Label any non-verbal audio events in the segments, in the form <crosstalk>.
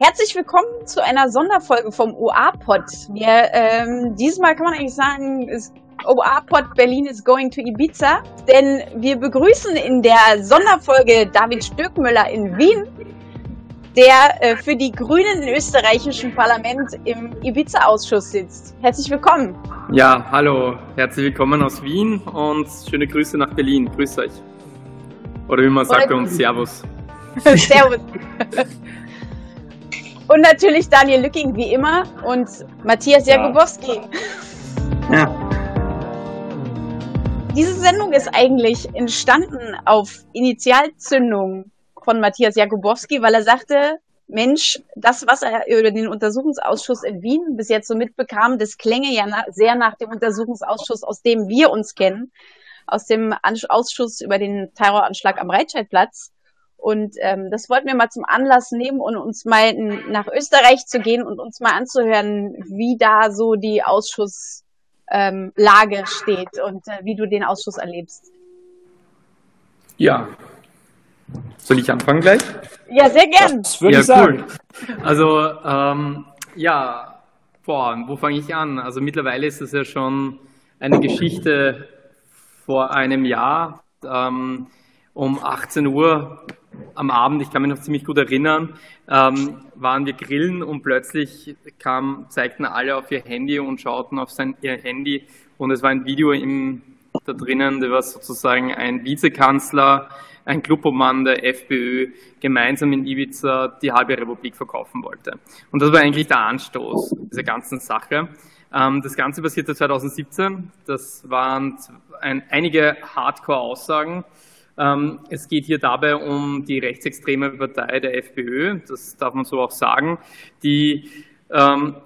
Herzlich willkommen zu einer Sonderfolge vom OA-Pod. Wir, ähm, diesmal kann man eigentlich sagen, OA-Pod Berlin is going to Ibiza, denn wir begrüßen in der Sonderfolge David Stöckmüller in Wien, der äh, für die Grünen im österreichischen Parlament im Ibiza-Ausschuss sitzt. Herzlich willkommen. Ja, hallo, herzlich willkommen aus Wien und schöne Grüße nach Berlin. Grüß euch. Oder wie man sagt bei uns, Servus. <laughs> Servus. <laughs> Und natürlich Daniel Lücking wie immer und Matthias Jakubowski. Ja. Diese Sendung ist eigentlich entstanden auf Initialzündung von Matthias Jakubowski, weil er sagte, Mensch, das, was er über den Untersuchungsausschuss in Wien bis jetzt so mitbekam, das klänge ja sehr nach dem Untersuchungsausschuss, aus dem wir uns kennen, aus dem Ausschuss über den Terroranschlag am Breitscheidplatz. Und ähm, das wollten wir mal zum Anlass nehmen und uns mal nach Österreich zu gehen und uns mal anzuhören, wie da so die Ausschusslage ähm, steht und äh, wie du den Ausschuss erlebst. Ja. Soll ich anfangen gleich? Ja, sehr gern. Das würde ja, ich sagen. Cool. Also, ähm, ja, boah, wo fange ich an? Also mittlerweile ist es ja schon eine Geschichte vor einem Jahr. Ähm, um 18 Uhr am Abend, ich kann mich noch ziemlich gut erinnern, ähm, waren wir grillen und plötzlich kam, zeigten alle auf ihr Handy und schauten auf sein, ihr Handy und es war ein Video im, da drinnen, da war sozusagen ein Vizekanzler, ein Clubobmann der FPÖ gemeinsam in Ibiza die halbe Republik verkaufen wollte. Und das war eigentlich der Anstoß dieser ganzen Sache. Ähm, das Ganze passierte 2017. Das waren ein, einige Hardcore-Aussagen es geht hier dabei um die rechtsextreme Partei der FPÖ, das darf man so auch sagen, die ähm,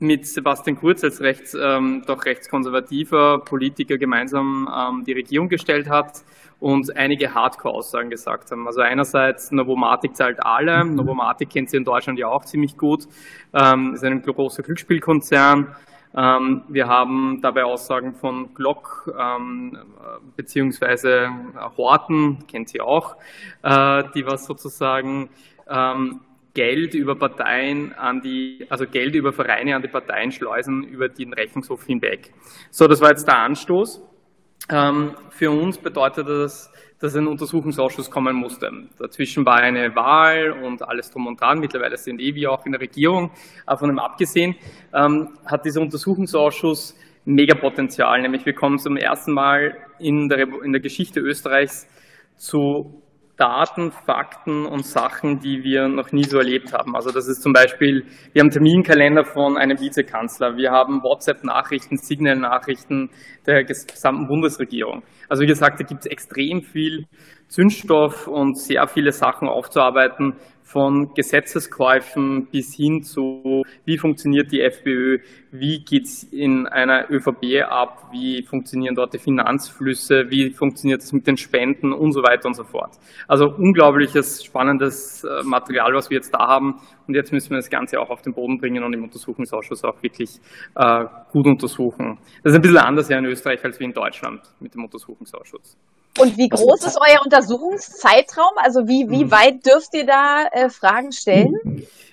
mit Sebastian Kurz als rechts, ähm, doch rechtskonservativer Politiker gemeinsam ähm, die Regierung gestellt hat und einige Hardcore-Aussagen gesagt haben. Also einerseits Novomatic zahlt alle, Novomatic kennt sie in Deutschland ja auch ziemlich gut, ähm, ist ein großer Glücksspielkonzern, ähm, wir haben dabei Aussagen von Glock ähm, beziehungsweise Horten, kennt sie auch, äh, die was sozusagen ähm, Geld über Parteien an die, also Geld über Vereine an die Parteien schleusen über den Rechnungshof hinweg. So, das war jetzt der Anstoß. Ähm, für uns bedeutet das, dass ein Untersuchungsausschuss kommen musste. Dazwischen war eine Wahl und alles drum und dran. Mittlerweile sind eh wir auch in der Regierung. Aber von dem abgesehen ähm, hat dieser Untersuchungsausschuss Megapotenzial. Nämlich wir kommen zum ersten Mal in der, in der Geschichte Österreichs zu Daten, Fakten und Sachen, die wir noch nie so erlebt haben. Also das ist zum Beispiel, wir haben Terminkalender von einem Vizekanzler, wir haben WhatsApp-Nachrichten, Signal-Nachrichten der gesamten Bundesregierung. Also wie gesagt, da gibt es extrem viel Zündstoff und sehr viele Sachen aufzuarbeiten, von Gesetzeskäufen bis hin zu, wie funktioniert die FPÖ, wie geht's in einer ÖVP ab, wie funktionieren dort die Finanzflüsse, wie funktioniert es mit den Spenden und so weiter und so fort. Also unglaubliches, spannendes äh, Material, was wir jetzt da haben. Und jetzt müssen wir das Ganze auch auf den Boden bringen und im Untersuchungsausschuss auch wirklich äh, gut untersuchen. Das ist ein bisschen anders ja in Österreich als wie in Deutschland mit dem Untersuchungsausschuss. Und wie groß ist euer Untersuchungszeitraum? Also wie, wie hm. weit dürft ihr da äh, Fragen stellen?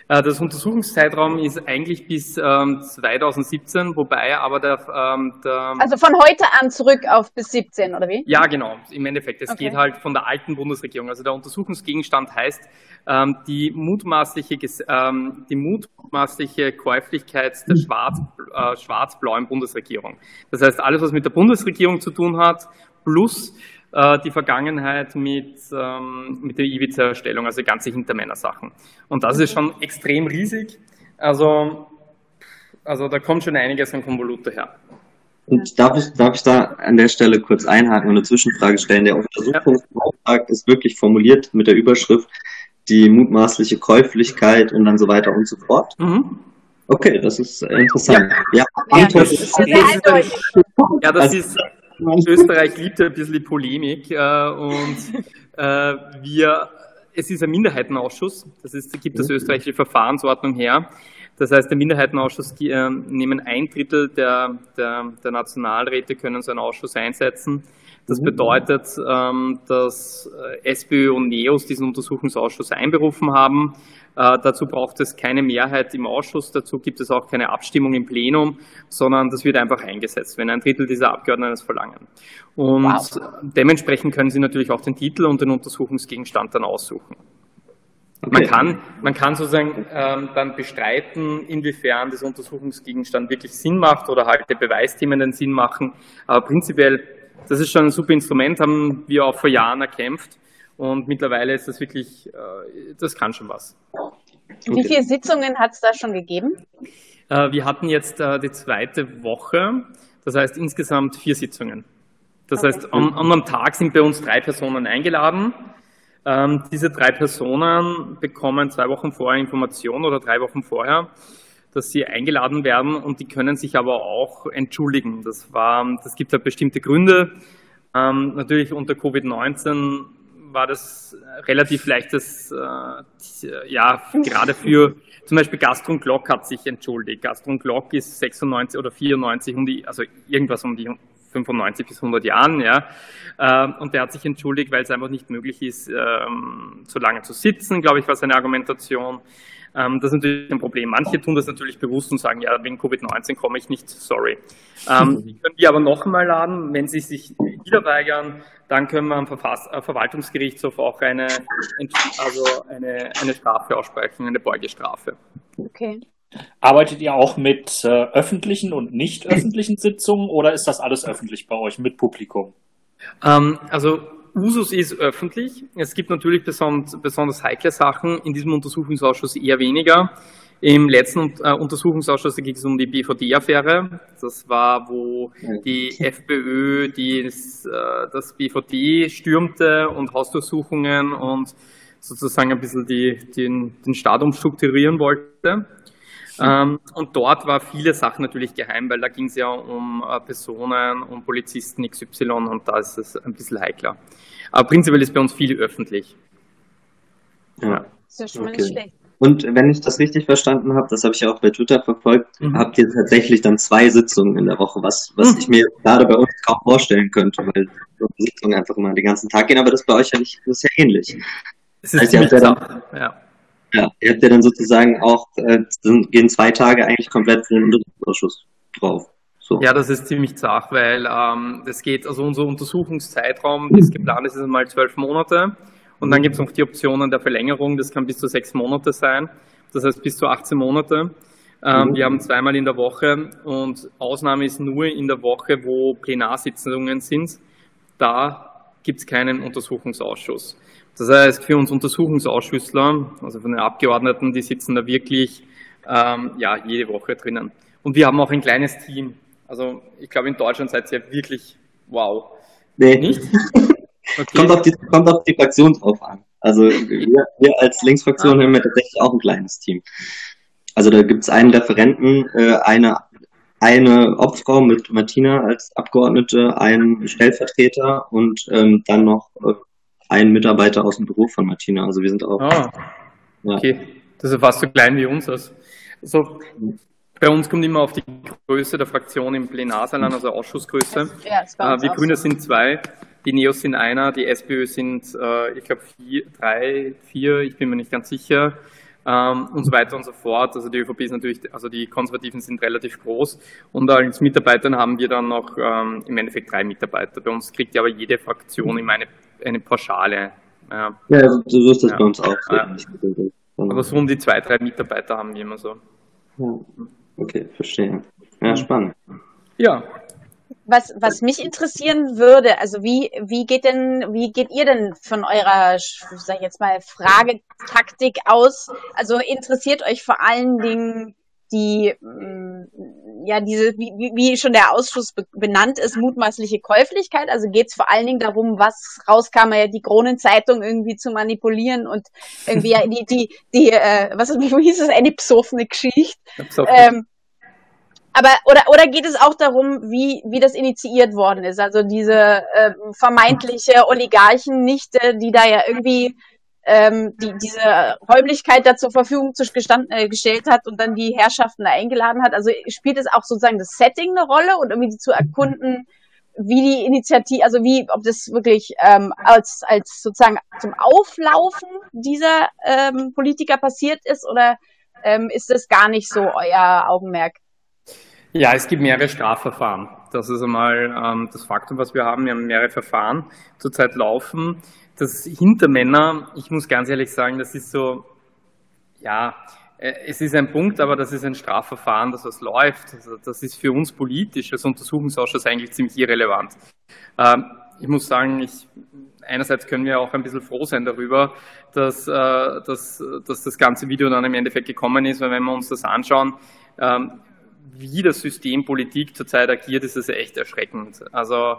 Äh, das Untersuchungszeitraum ist eigentlich bis ähm, 2017, wobei aber der, ähm, der, Also von heute an zurück auf bis 17, oder wie? Ja, genau, im Endeffekt. Es okay. geht halt von der alten Bundesregierung. Also der Untersuchungsgegenstand heißt ähm, die, mutmaßliche, ähm, die mutmaßliche Käuflichkeit der schwarz, äh, schwarz-blauen Bundesregierung. Das heißt, alles, was mit der Bundesregierung zu tun hat, plus die Vergangenheit mit, ähm, mit der Ibiza-Erstellung, also ganze Hintermänner-Sachen. Und das ist schon extrem riesig. Also, also da kommt schon einiges an Konvolute her. Und darf ich, darf ich da an der Stelle kurz einhaken und eine Zwischenfrage stellen? Der Untersuchungsauftrag ist wirklich formuliert mit der Überschrift die mutmaßliche Käuflichkeit und dann so weiter und so fort. Mhm. Okay, das ist interessant. Ja, ja, ja das, ist, ja, das ist Österreich liebt ja ein bisschen die Polemik äh, und <laughs> äh, wir, es ist ein Minderheitenausschuss, das ist, gibt das österreichische Verfahrensordnung her. Das heißt, der Minderheitenausschuss äh, nehmen ein Drittel der, der, der Nationalräte können so einen Ausschuss einsetzen. Das mhm. bedeutet, ähm, dass äh, SPÖ und NEOS diesen Untersuchungsausschuss einberufen haben. Äh, dazu braucht es keine Mehrheit im Ausschuss, dazu gibt es auch keine Abstimmung im Plenum, sondern das wird einfach eingesetzt, wenn ein Drittel dieser Abgeordneten es verlangen. Und wow. dementsprechend können Sie natürlich auch den Titel und den Untersuchungsgegenstand dann aussuchen. Man, kann, man kann sozusagen ähm, dann bestreiten, inwiefern dieser Untersuchungsgegenstand wirklich Sinn macht oder halt die Beweisthemen den Sinn machen. Aber prinzipiell, das ist schon ein super Instrument, haben wir auch vor Jahren erkämpft. Und mittlerweile ist das wirklich, äh, das kann schon was. Wie viele Sitzungen hat es da schon gegeben? Äh, wir hatten jetzt äh, die zweite Woche, das heißt insgesamt vier Sitzungen. Das okay. heißt, an, einem Tag sind bei uns drei Personen eingeladen. Ähm, diese drei Personen bekommen zwei Wochen vorher Information oder drei Wochen vorher, dass sie eingeladen werden und die können sich aber auch entschuldigen. Das war, das gibt halt bestimmte Gründe. Ähm, natürlich unter Covid-19 war das relativ leichtes, äh, ja, gerade für zum Beispiel Gastron Glock hat sich entschuldigt. Gastron Glock ist 96 oder 94, um die, also irgendwas um die 95 bis 100 Jahren, ja. Ähm, und der hat sich entschuldigt, weil es einfach nicht möglich ist, ähm, so lange zu sitzen, glaube ich, war seine Argumentation. Ähm, das ist natürlich ein Problem. Manche tun das natürlich bewusst und sagen, ja, wegen Covid-19 komme ich nicht, sorry. Ähm, <laughs> die können wir aber noch einmal laden, wenn sie sich wieder weigern, dann können wir am Verfass äh, Verwaltungsgerichtshof auch eine, also eine, eine Strafe aussprechen, eine Beugestrafe. Okay. Arbeitet ihr auch mit äh, öffentlichen und nicht öffentlichen Sitzungen oder ist das alles öffentlich bei euch mit Publikum? Ähm, also Usus ist öffentlich. Es gibt natürlich besonders, besonders heikle Sachen, in diesem Untersuchungsausschuss eher weniger. Im letzten äh, Untersuchungsausschuss ging es um die BVD-Affäre. Das war, wo die FPÖ die, das, äh, das BVD stürmte und Hausdurchsuchungen und sozusagen ein bisschen die, den, den Staat umstrukturieren wollte. Ähm, und dort war viele Sachen natürlich geheim, weil da ging es ja um äh, Personen, um Polizisten XY und da ist es ein bisschen heikler. Aber prinzipiell ist bei uns viel öffentlich. Ja. Ist ja schon mal okay. nicht schlecht. Und wenn ich das richtig verstanden habe, das habe ich ja auch bei Twitter verfolgt, mhm. habt ihr tatsächlich dann zwei Sitzungen in der Woche, was, was mhm. ich mir gerade bei uns kaum vorstellen könnte, weil die Sitzungen einfach immer den ganzen Tag gehen, aber das bei euch ja nicht, das ist ja ähnlich. Es ist also, ihr habt ja dann, ja. Ja, ihr habt ja dann sozusagen auch, äh, gehen zwei Tage eigentlich komplett für den Untersuchungsausschuss drauf. So. Ja, das ist ziemlich zart, weil ähm, das geht, also unser Untersuchungszeitraum, das geplant ist, ist einmal zwölf Monate. Und dann gibt es noch die Optionen der Verlängerung, das kann bis zu sechs Monate sein, das heißt bis zu 18 Monate. Ähm, mhm. Wir haben zweimal in der Woche und Ausnahme ist nur in der Woche, wo Plenarsitzungen sind. Da gibt es keinen Untersuchungsausschuss. Das heißt, für uns Untersuchungsausschüssler, also von den Abgeordneten, die sitzen da wirklich ähm, ja, jede Woche drinnen. Und wir haben auch ein kleines Team. Also ich glaube, in Deutschland seid ihr wirklich wow. Nee. Nicht? <laughs> Okay. Kommt, auf die, kommt auf die Fraktion drauf an. Also wir, wir als Linksfraktion ah. haben ja tatsächlich auch ein kleines Team. Also da gibt es einen Referenten, äh, eine, eine Obfrau mit Martina als Abgeordnete, einen Stellvertreter und ähm, dann noch äh, ein Mitarbeiter aus dem Büro von Martina. Also wir sind auch. Ah, ja. okay. Das ist fast so klein wie uns. Also, bei uns kommt immer auf die Größe der Fraktion im Plenarsaal an, also Ausschussgröße. Ja, äh, wir Grüne sind zwei, die Neos sind einer, die SPÖ sind, äh, ich glaube, vier, drei, vier, ich bin mir nicht ganz sicher. Ähm, und so weiter und so fort. Also die ÖVP ist natürlich, also die Konservativen sind relativ groß und als Mitarbeiter haben wir dann noch ähm, im Endeffekt drei Mitarbeiter. Bei uns kriegt ja aber jede Fraktion immer eine eine Pauschale. Ja, ja so ist das ja. bei uns auch. Ja. Aber so um die zwei, drei Mitarbeiter haben wir immer so. Ja. Okay, verstehe. Ja, spannend. Ja. Was, was mich interessieren würde, also wie, wie geht denn, wie geht ihr denn von eurer, sag ich jetzt mal, Fragetaktik aus? Also interessiert euch vor allen Dingen die, mm, ja, diese, wie, wie schon der Ausschuss benannt ist, mutmaßliche Käuflichkeit. Also geht es vor allen Dingen darum, was rauskam, ja die Kronenzeitung irgendwie zu manipulieren und irgendwie ja die, die, die, äh, was <laughs> wie hieß es, eine psoffene Geschichte. Ähm, aber oder oder geht es auch darum, wie wie das initiiert worden ist? Also diese äh, vermeintliche Oligarchennichte, die da ja irgendwie ähm, die diese Räumlichkeit da zur Verfügung zu gestanden, äh, gestellt hat und dann die Herrschaften da eingeladen hat. Also spielt es auch sozusagen das Setting eine Rolle und irgendwie zu erkunden, wie die Initiative, also wie, ob das wirklich ähm, als, als sozusagen zum Auflaufen dieser ähm, Politiker passiert ist oder ähm, ist das gar nicht so euer Augenmerk? Ja, es gibt mehrere Strafverfahren. Das ist einmal ähm, das Faktum, was wir haben. Wir haben mehrere Verfahren zurzeit laufen. Das Hintermänner, ich muss ganz ehrlich sagen, das ist so, ja, äh, es ist ein Punkt, aber das ist ein Strafverfahren, das was läuft. Also das ist für uns politisch als Untersuchungsausschuss eigentlich ziemlich irrelevant. Ähm, ich muss sagen, ich, einerseits können wir auch ein bisschen froh sein darüber, dass, äh, dass, dass das ganze Video dann im Endeffekt gekommen ist, weil wenn wir uns das anschauen, ähm, wie das System Politik zurzeit agiert, ist es echt erschreckend. Also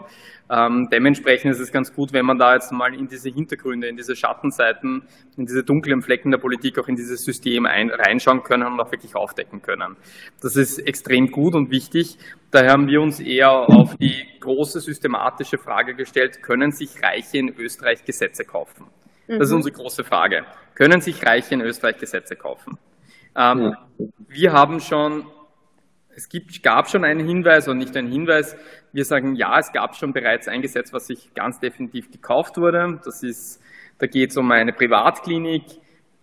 ähm, dementsprechend ist es ganz gut, wenn man da jetzt mal in diese Hintergründe, in diese Schattenseiten, in diese dunklen Flecken der Politik auch in dieses System ein, reinschauen können und auch wirklich aufdecken können. Das ist extrem gut und wichtig. Daher haben wir uns eher auf die große systematische Frage gestellt, können sich Reiche in Österreich Gesetze kaufen? Das ist mhm. unsere große Frage. Können sich Reiche in Österreich Gesetze kaufen? Ähm, wir haben schon es gibt, gab schon einen Hinweis und nicht einen Hinweis. Wir sagen, ja, es gab schon bereits ein Gesetz, was sich ganz definitiv gekauft wurde. Das ist, da geht es um eine Privatklinik,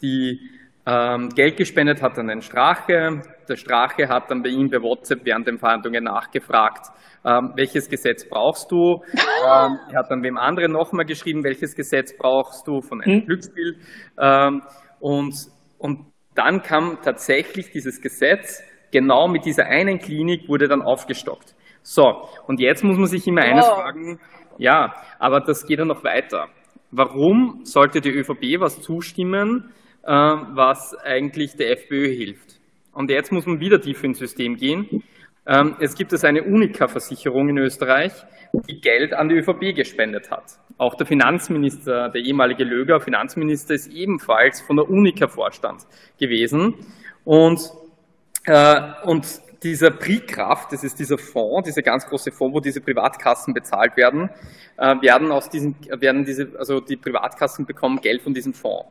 die ähm, Geld gespendet hat an den Strache. Der Strache hat dann bei ihm bei WhatsApp während den Verhandlungen nachgefragt, ähm, welches Gesetz brauchst du? <laughs> ähm, er hat dann wem anderen nochmal geschrieben, welches Gesetz brauchst du von einem mhm. Glücksspiel. Ähm, und, und dann kam tatsächlich dieses Gesetz, genau mit dieser einen Klinik wurde dann aufgestockt. So, und jetzt muss man sich immer eines wow. fragen, ja, aber das geht dann noch weiter. Warum sollte die ÖVP was zustimmen, äh, was eigentlich der FPÖ hilft? Und jetzt muss man wieder tiefer ins System gehen. Ähm, es gibt es eine Unica-Versicherung in Österreich, die Geld an die ÖVP gespendet hat. Auch der Finanzminister, der ehemalige Löger Finanzminister, ist ebenfalls von der Unica-Vorstand gewesen. Und und dieser Prikraft, das ist dieser Fonds, dieser ganz große Fonds, wo diese Privatkassen bezahlt werden, äh, werden aus diesen, werden diese, also die Privatkassen bekommen Geld von diesem Fonds.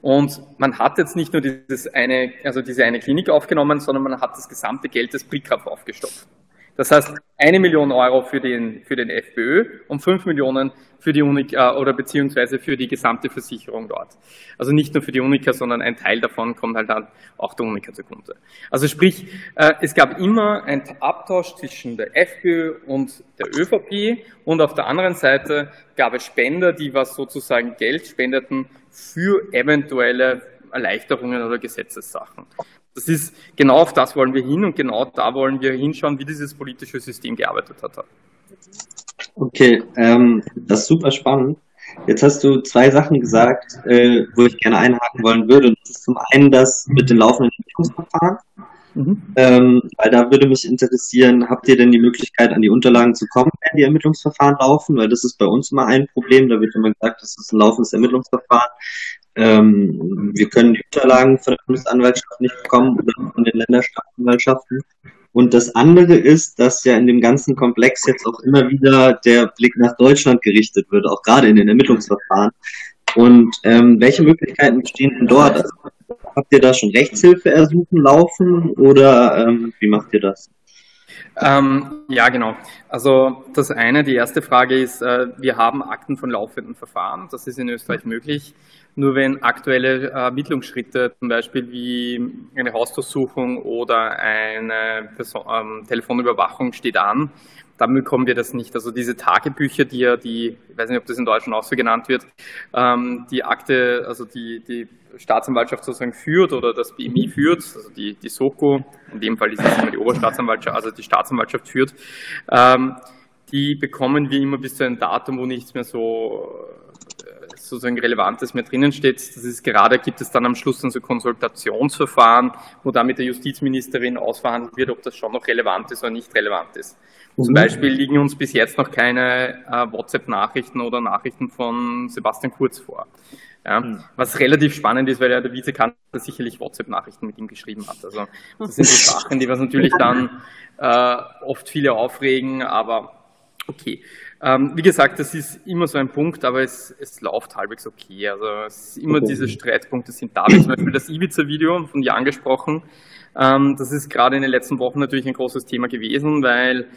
Und man hat jetzt nicht nur dieses eine, also diese eine Klinik aufgenommen, sondern man hat das gesamte Geld des Prikraft aufgestockt. Das heißt, eine Million Euro für den, für den FPÖ und fünf Millionen für die Unica oder beziehungsweise für die gesamte Versicherung dort. Also nicht nur für die Unica, sondern ein Teil davon kommt halt dann auch der Unica zugute. Also sprich, äh, es gab immer einen Abtausch zwischen der FPÖ und der ÖVP und auf der anderen Seite gab es Spender, die was sozusagen Geld spendeten für eventuelle Erleichterungen oder Gesetzessachen. Das ist, genau auf das wollen wir hin und genau da wollen wir hinschauen, wie dieses politische System gearbeitet hat. Okay, ähm, das ist super spannend. Jetzt hast du zwei Sachen gesagt, äh, wo ich gerne einhaken wollen würde. Das ist zum einen das mit den laufenden Entwicklungsverfahren. Mhm. Ähm, weil da würde mich interessieren, habt ihr denn die Möglichkeit, an die Unterlagen zu kommen, wenn die Ermittlungsverfahren laufen? Weil das ist bei uns immer ein Problem. Da wird immer gesagt, das ist ein laufendes Ermittlungsverfahren. Ähm, wir können die Unterlagen von der Bundesanwaltschaft nicht bekommen oder von den Länderstaatsanwaltschaften. Und das andere ist, dass ja in dem ganzen Komplex jetzt auch immer wieder der Blick nach Deutschland gerichtet wird, auch gerade in den Ermittlungsverfahren. Und ähm, welche Möglichkeiten bestehen denn dort? Also, habt ihr da schon Rechtshilfe ersuchen laufen oder ähm, wie macht ihr das? Ähm, ja, genau. Also das eine, die erste Frage ist, äh, wir haben Akten von laufenden Verfahren. Das ist in Österreich möglich. Nur wenn aktuelle Ermittlungsschritte, zum Beispiel wie eine Hausdurchsuchung oder eine Person, ähm, Telefonüberwachung steht an, dann bekommen wir das nicht. Also diese Tagebücher, die ja die, ich weiß nicht, ob das in Deutschland auch so genannt wird, ähm, die Akte, also die, die Staatsanwaltschaft sozusagen führt oder das BMI führt, also die, die SOKO, in dem Fall ist es immer die Oberstaatsanwaltschaft, also die Staatsanwaltschaft führt, ähm, die bekommen wir immer bis zu einem Datum, wo nichts mehr so sozusagen Relevantes mehr drinnen steht. Das ist gerade, gibt es dann am Schluss dann so Konsultationsverfahren, wo dann mit der Justizministerin ausverhandelt wird, ob das schon noch relevant ist oder nicht relevant ist. Mhm. Zum Beispiel liegen uns bis jetzt noch keine äh, WhatsApp-Nachrichten oder Nachrichten von Sebastian Kurz vor. Ja, mhm. Was relativ spannend ist, weil ja der Vizekanzler sicherlich WhatsApp-Nachrichten mit ihm geschrieben hat. Also das sind so Sachen, die was natürlich dann äh, oft viele aufregen, aber okay. Ähm, wie gesagt, das ist immer so ein Punkt, aber es, es läuft halbwegs okay. Also es immer okay. diese Streitpunkte sind da. Wie zum Beispiel das Ibiza-Video von dir angesprochen. Ähm, das ist gerade in den letzten Wochen natürlich ein großes Thema gewesen, weil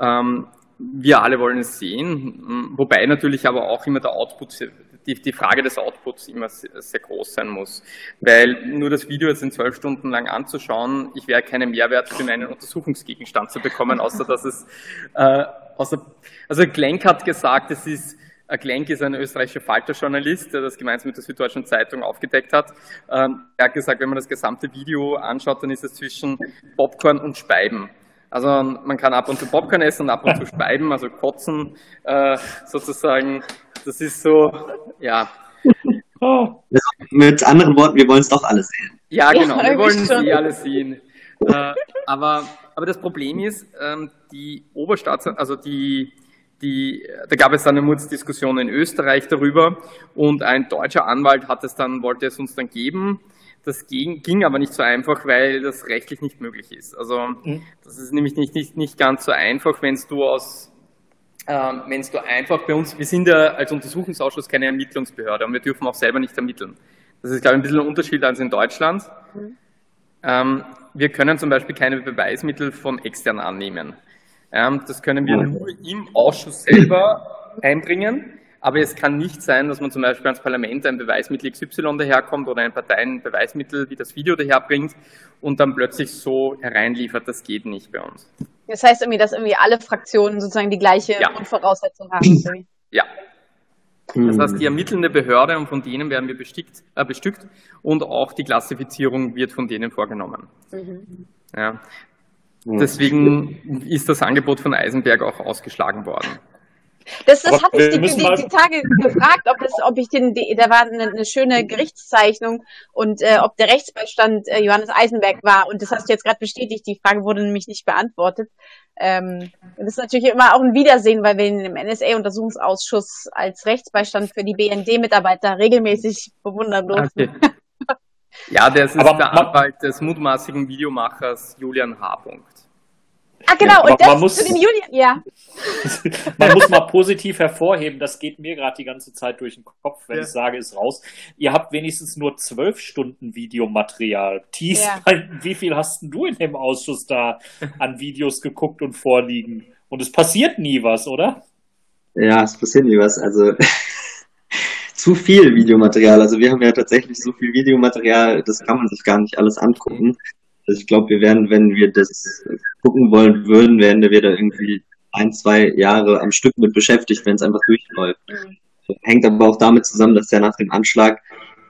ähm, wir alle wollen es sehen, wobei natürlich aber auch immer der Output, die, die Frage des Outputs immer sehr, sehr, groß sein muss. Weil nur das Video jetzt in zwölf Stunden lang anzuschauen, ich werde keinen Mehrwert für meinen Untersuchungsgegenstand zu bekommen, außer dass es, äh, außer, also Glenk hat gesagt, es ist, Glenk ist ein österreichischer Falterjournalist, der das gemeinsam mit der Süddeutschen Zeitung aufgedeckt hat. Ähm, er hat gesagt, wenn man das gesamte Video anschaut, dann ist es zwischen Popcorn und Speiben. Also man kann ab und zu Popcorn essen und ab und zu speiben, also kotzen äh, sozusagen. Das ist so, ja. Mit anderen Worten, wir wollen es doch alle sehen. Ja, genau, wir wollen es eh alle sehen. Äh, aber, aber das Problem ist, ähm, die Oberstaats, also die, die, da gab es dann eine Mutzdiskussion in Österreich darüber und ein deutscher Anwalt hat es dann, wollte es uns dann geben das ging, ging aber nicht so einfach, weil das rechtlich nicht möglich ist. Also mhm. das ist nämlich nicht, nicht, nicht ganz so einfach, wenn du aus ähm, wenn du einfach bei uns, wir sind ja als Untersuchungsausschuss keine Ermittlungsbehörde und wir dürfen auch selber nicht ermitteln. Das ist, glaube ich, ein bisschen ein Unterschied als in Deutschland. Mhm. Ähm, wir können zum Beispiel keine Beweismittel von extern annehmen. Ähm, das können wir nur im Ausschuss selber einbringen. Aber es kann nicht sein, dass man zum Beispiel als Parlament ein Beweismittel XY daherkommt oder ein Parteienbeweismittel wie das Video daherbringt und dann plötzlich so hereinliefert. Das geht nicht bei uns. Das heißt irgendwie, dass irgendwie alle Fraktionen sozusagen die gleiche ja. Grundvoraussetzung haben. Ja. Das heißt, die ermittelnde Behörde und von denen werden wir bestickt, äh, bestückt und auch die Klassifizierung wird von denen vorgenommen. Mhm. Ja. Deswegen ist das Angebot von Eisenberg auch ausgeschlagen worden. Das, das habe ich die, die, die, Tage gefragt, ob, das, ob ich den, die, da war eine, eine schöne Gerichtszeichnung und äh, ob der Rechtsbeistand äh, Johannes Eisenberg war. Und das hast du jetzt gerade bestätigt. Die Frage wurde nämlich nicht beantwortet. Ähm, das ist natürlich immer auch ein Wiedersehen, weil wir ihn im NSA-Untersuchungsausschuss als Rechtsbeistand für die BND-Mitarbeiter regelmäßig bewundern durften. Okay. <laughs> Ja, das ist Aber der Anwalt des mutmaßlichen Videomachers Julian H. Ah, genau, ja, und das muss, zu den Julian, ja. <laughs> man muss mal positiv hervorheben, das geht mir gerade die ganze Zeit durch den Kopf, wenn ja. ich sage, ist raus. Ihr habt wenigstens nur zwölf Stunden Videomaterial. Thies, ja. wie viel hast du in dem Ausschuss da an Videos geguckt und vorliegen? Und es passiert nie was, oder? Ja, es passiert nie was. Also <laughs> zu viel Videomaterial. Also wir haben ja tatsächlich so viel Videomaterial, das kann man sich gar nicht alles angucken. Also ich glaube, wir werden, wenn wir das gucken wollen würden, werden wir da irgendwie ein, zwei Jahre am Stück mit beschäftigt, wenn es einfach durchläuft. Mhm. Hängt aber auch damit zusammen, dass ja nach dem Anschlag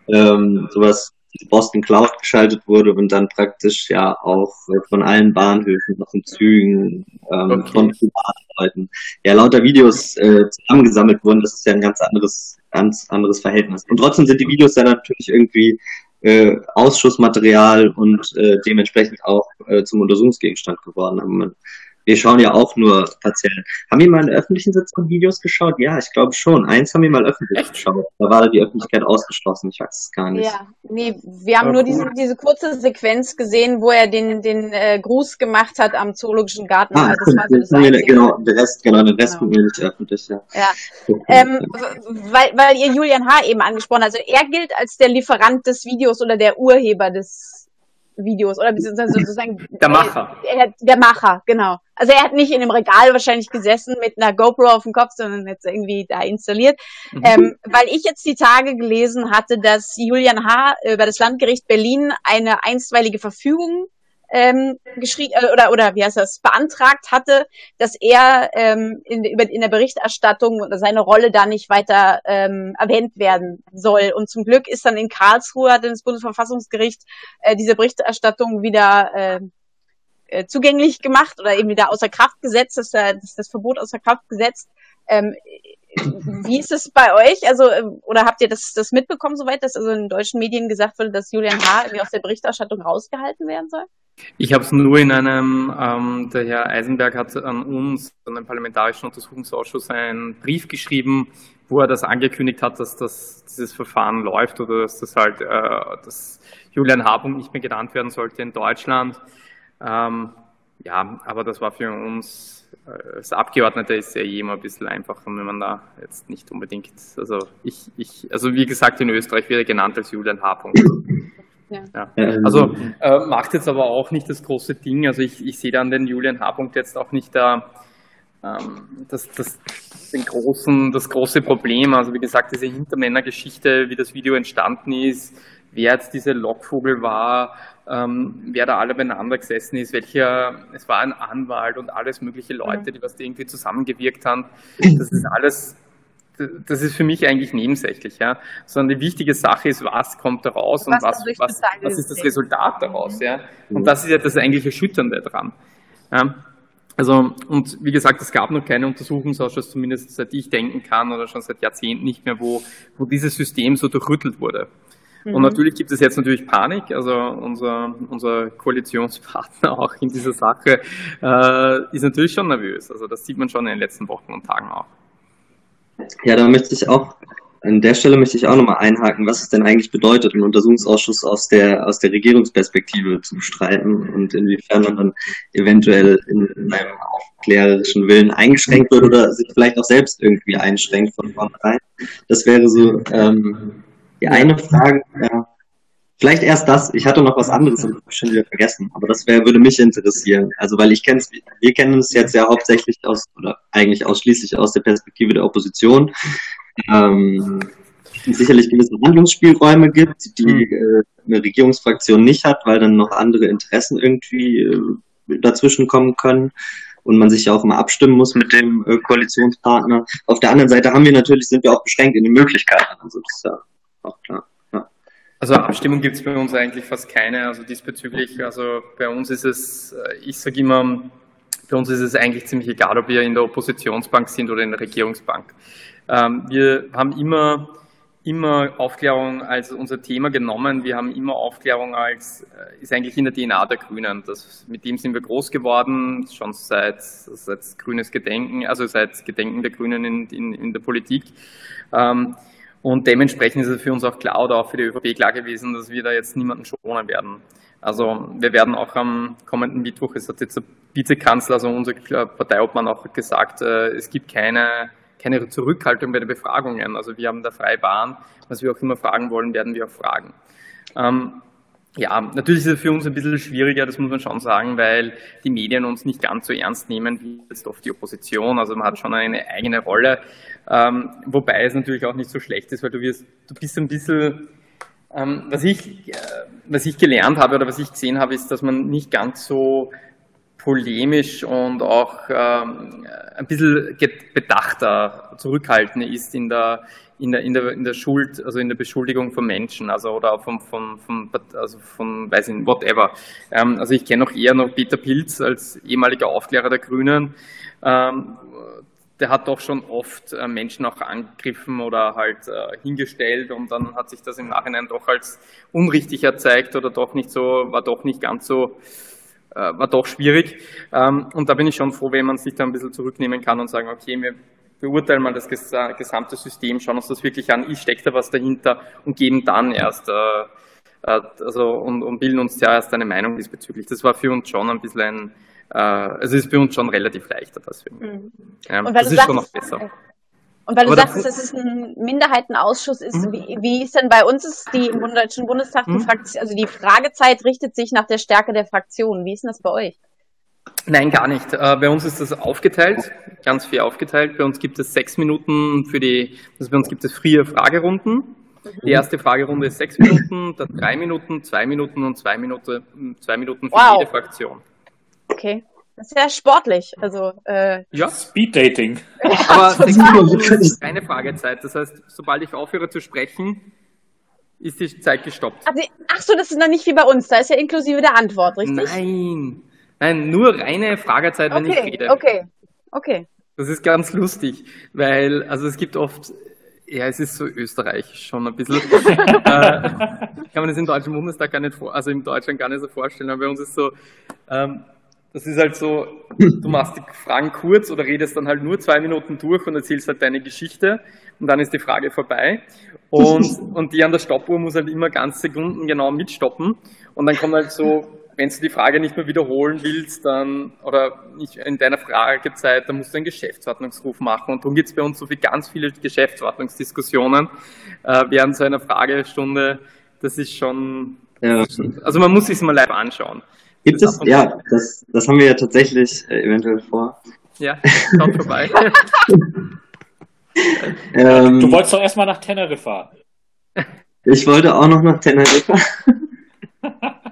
ähm, sowas Boston Cloud geschaltet wurde und dann praktisch ja auch von allen Bahnhöfen, noch in Zügen, ähm, okay. von Privatleuten, ja lauter Videos äh, zusammengesammelt wurden. Das ist ja ein ganz anderes, ganz anderes Verhältnis. Und trotzdem sind die Videos dann natürlich irgendwie äh, Ausschussmaterial und äh, dementsprechend auch äh, zum Untersuchungsgegenstand geworden. Aber wir schauen ja auch nur partiell. Haben wir mal in öffentlichen Sitzungen Videos geschaut? Ja, ich glaube schon. Eins haben wir mal öffentlich Echt? geschaut. Da war die Öffentlichkeit ausgeschlossen. Ich weiß es gar nicht. Ja, nee, wir haben Aber nur diese, diese kurze Sequenz gesehen, wo er den, den äh, Gruß gemacht hat am Zoologischen Garten. Ah, also das <laughs> war so das genau, der Rest, genau, den Rest genau. wir nicht öffentlich, ja. ja. Ähm, weil, weil ihr Julian H. eben angesprochen habt. Also er gilt als der Lieferant des Videos oder der Urheber des Videos oder beziehungsweise <laughs> sozusagen der Macher. Der, der Macher, genau. Also er hat nicht in einem Regal wahrscheinlich gesessen mit einer GoPro auf dem Kopf, sondern jetzt irgendwie da installiert. Mhm. Ähm, weil ich jetzt die Tage gelesen hatte, dass Julian H. über das Landgericht Berlin eine einstweilige Verfügung ähm, geschrieben äh, oder oder wie heißt das beantragt hatte, dass er ähm, in, über, in der Berichterstattung oder seine Rolle da nicht weiter ähm, erwähnt werden soll. Und zum Glück ist dann in Karlsruhe hat das Bundesverfassungsgericht äh, diese Berichterstattung wieder äh, äh, zugänglich gemacht oder eben wieder außer Kraft gesetzt, dass, äh, dass das Verbot außer Kraft gesetzt. Ähm, wie ist es bei euch? Also, ähm, oder habt ihr das, das mitbekommen soweit, dass also in deutschen Medien gesagt wurde, dass Julian H. irgendwie aus der Berichterstattung rausgehalten werden soll? Ich habe es nur in einem, ähm, der Herr Eisenberg hat an uns, an den Parlamentarischen Untersuchungsausschuss, einen Brief geschrieben, wo er das angekündigt hat, dass das, dieses Verfahren läuft oder dass das halt, äh, dass Julian Habung nicht mehr genannt werden sollte in Deutschland. Ähm, ja, aber das war für uns äh, als Abgeordneter ist ja eh immer ein bisschen einfacher, wenn man da jetzt nicht unbedingt, also ich, ich, also wie gesagt, in Österreich wird er genannt als Julian H. <laughs> Ja. Also äh, macht jetzt aber auch nicht das große Ding. Also ich, ich sehe dann den Julian H. jetzt auch nicht da ähm, das, das, den großen, das große Problem, also wie gesagt, diese Hintermännergeschichte, wie das Video entstanden ist, wer jetzt diese Lockvogel war, ähm, wer da alle beieinander gesessen ist, welcher, es war ein Anwalt und alles mögliche Leute, die was da irgendwie zusammengewirkt haben. <clears throat> Das ist alles, das ist für mich eigentlich nebensächlich, ja. Sondern die wichtige Sache ist, was kommt daraus und was, was, was, ist das Resultat daraus, ja. Und das ist ja das eigentlich Erschütternde dran. Ja. Also, und wie gesagt, es gab noch keinen Untersuchungsausschuss, zumindest seit ich denken kann, oder schon seit Jahrzehnten nicht mehr, wo, wo dieses System so durchrüttelt wurde. Mhm. Und natürlich gibt es jetzt natürlich Panik. Also unser, unser Koalitionspartner <laughs> auch in dieser Sache äh, ist natürlich schon nervös. Also das sieht man schon in den letzten Wochen und Tagen auch. Ja, da möchte ich auch, an der Stelle möchte ich auch nochmal einhaken, was es denn eigentlich bedeutet, einen Untersuchungsausschuss aus der, aus der Regierungsperspektive zu bestreiten und inwiefern man dann eventuell in, in einem aufklärerischen Willen eingeschränkt wird oder sich vielleicht auch selbst irgendwie einschränkt von vornherein. Das wäre so ähm, die eine Frage, ja, vielleicht erst das. Ich hatte noch was anderes und schon wieder vergessen, aber das wär, würde mich interessieren. Also, weil ich kenne es, wir kennen es jetzt ja hauptsächlich aus, oder eigentlich ausschließlich aus der Perspektive der Opposition. Ähm, sicherlich gewisse Handlungsspielräume gibt, die hm. äh, eine Regierungsfraktion nicht hat, weil dann noch andere Interessen irgendwie äh, dazwischen kommen können und man sich ja auch immer abstimmen muss mit dem äh, Koalitionspartner. Auf der anderen Seite haben wir natürlich, sind wir auch beschränkt in den Möglichkeiten. Also das ist ja auch klar. Also Abstimmung gibt es bei uns eigentlich fast keine. Also diesbezüglich, also bei uns ist es, äh, ich sage immer, bei uns ist es eigentlich ziemlich egal, ob wir in der Oppositionsbank sind oder in der Regierungsbank. Ähm, wir haben immer, immer Aufklärung als unser Thema genommen. Wir haben immer Aufklärung als, äh, ist eigentlich in der DNA der Grünen. Das, mit dem sind wir groß geworden, schon seit, seit grünes Gedenken, also seit Gedenken der Grünen in, in, in der Politik. Ähm, und dementsprechend ist es für uns auch klar oder auch für die ÖVP klar gewesen, dass wir da jetzt niemanden schonen werden. Also wir werden auch am kommenden Mittwoch, es hat jetzt der Vizekanzler, also unser Parteiobmann auch gesagt, äh, es gibt keine, keine Zurückhaltung bei den Befragungen. Also wir haben da freie Bahn. Was wir auch immer fragen wollen, werden wir auch fragen. Ja, natürlich ist es für uns ein bisschen schwieriger, das muss man schon sagen, weil die Medien uns nicht ganz so ernst nehmen wie jetzt oft die Opposition. Also man hat schon eine eigene Rolle, ähm, wobei es natürlich auch nicht so schlecht ist, weil du wirst, du bist ein bisschen, ähm, was ich, äh, was ich gelernt habe oder was ich gesehen habe, ist, dass man nicht ganz so polemisch und auch ähm, ein bisschen bedachter, zurückhaltender ist in der, in der, in der, in der Schuld, also in der Beschuldigung von Menschen, also oder von, von, von, also von weiß ich nicht, whatever. Ähm, also ich kenne auch eher noch Peter Pilz als ehemaliger Aufklärer der Grünen. Ähm, der hat doch schon oft äh, Menschen auch angegriffen oder halt äh, hingestellt und dann hat sich das im Nachhinein doch als unrichtig erzeigt oder doch nicht so, war doch nicht ganz so äh, war doch schwierig. Ähm, und da bin ich schon froh, wenn man sich da ein bisschen zurücknehmen kann und sagen, okay, wir beurteilen mal das gesamte System, schauen uns das wirklich an, ich stecke da was dahinter und geben dann erst, äh, äh, also und, und bilden uns zuerst eine Meinung diesbezüglich. Das war für uns schon ein bisschen ein, äh, es ist für uns schon relativ leichter deswegen. Mhm. Ja, das ist sagst, schon noch besser. Und weil du Aber sagst, dass es ein Minderheitenausschuss ist, mhm. wie, wie ist denn bei uns ist die im Deutschen Bundestag die mhm. Fraktion, also die Fragezeit richtet sich nach der Stärke der Fraktionen. Wie ist denn das bei euch? Nein, gar nicht. Äh, bei uns ist das aufgeteilt, ganz fair aufgeteilt. Bei uns gibt es sechs Minuten für die, also bei uns gibt es vier Fragerunden. Die erste Fragerunde ist sechs Minuten, dann drei Minuten, zwei Minuten und zwei Minuten, zwei Minuten für wow. jede Fraktion. Okay. Das ist ja sportlich. Also, äh, ja. Speed Dating. Aber <laughs> sechs Minuten ist keine Fragezeit. Das heißt, sobald ich aufhöre zu sprechen, ist die Zeit gestoppt. Also, ach so, das ist noch nicht wie bei uns. Da ist ja inklusive der Antwort, richtig? Nein. Nein, nur reine Fragezeit, wenn okay, ich rede. Okay, okay. Das ist ganz lustig, weil, also es gibt oft, ja, es ist so österreichisch schon ein bisschen. <laughs> äh, kann man das im Deutschen Bundestag gar nicht vor, also im Deutschland gar nicht so vorstellen, aber bei uns ist so, ähm, das ist halt so, du machst die Fragen kurz oder redest dann halt nur zwei Minuten durch und erzählst halt deine Geschichte und dann ist die Frage vorbei. Und, <laughs> und die an der Stoppuhr muss halt immer ganz Sekunden genau mitstoppen. Und dann kommt halt so, wenn du die Frage nicht mehr wiederholen willst, dann, oder nicht in deiner Fragezeit, dann musst du einen Geschäftsordnungsruf machen. Und darum gibt es bei uns so viel, ganz viele Geschäftsordnungsdiskussionen äh, während so einer Fragestunde. Das ist schon, ja. also man muss sich mal live anschauen. Gibt es, ja, das, das haben wir ja tatsächlich äh, eventuell vor. Ja, schaut vorbei. <laughs> ähm, du wolltest doch erstmal nach Teneriffa fahren. Ich wollte auch noch nach Teneriffa. <laughs>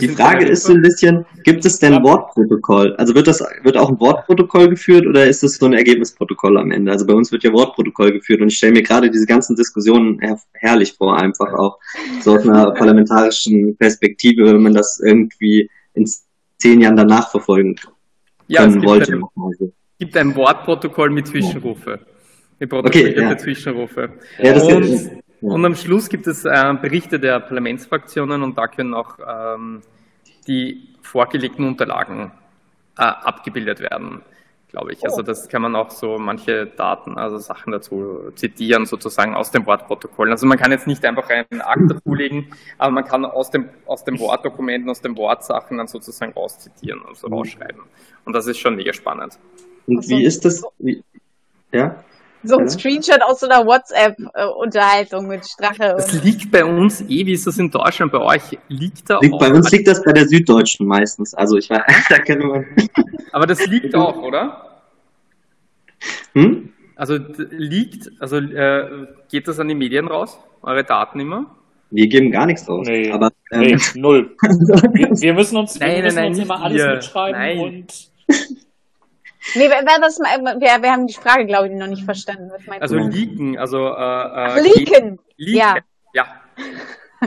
Die Frage ist so ein bisschen, gibt es denn Wortprotokoll? Also wird das, wird auch ein Wortprotokoll geführt oder ist das so ein Ergebnisprotokoll am Ende? Also bei uns wird ja Wortprotokoll geführt und ich stelle mir gerade diese ganzen Diskussionen her herrlich vor, einfach auch so aus einer parlamentarischen Perspektive, wenn man das irgendwie in zehn Jahren danach verfolgen ja, können wollte. Ein, es gibt ein Wortprotokoll mit Zwischenrufe. Mit okay, ja. Zwischenrufe. Ja, das und, und am Schluss gibt es äh, Berichte der Parlamentsfraktionen und da können auch ähm, die vorgelegten Unterlagen äh, abgebildet werden, glaube ich. Also das kann man auch so manche Daten, also Sachen dazu zitieren, sozusagen aus dem Wortprotokoll. Also man kann jetzt nicht einfach einen Akt dazulegen, aber man kann aus dem, aus dem Wortdokumenten, aus den Wortsachen dann sozusagen rauszitieren, also rausschreiben. Und das ist schon mega spannend. Und wie ist das? Wie, ja? So ein Screenshot aus so einer WhatsApp-Unterhaltung mit Strache. Das liegt bei uns eh, wie ist das in Deutschland? Bei euch liegt da liegt, auch. Bei uns liegt das bei der Süddeutschen meistens. Also ich weiß, <laughs> da kennen wir. <laughs> Aber das liegt auch, oder? Hm? Also liegt, also äh, geht das an die Medien raus? Eure Daten immer? Wir geben gar nichts raus. Nee, aber, ähm, nee null. <laughs> wir, wir, müssen uns, wir müssen nein, uns immer alles mitschreiben nein. und Nee, wer, das, wer, wir haben die Frage, glaube ich, noch nicht verstanden. also leaken, also äh, äh, leaken. leaken. Ja. ja.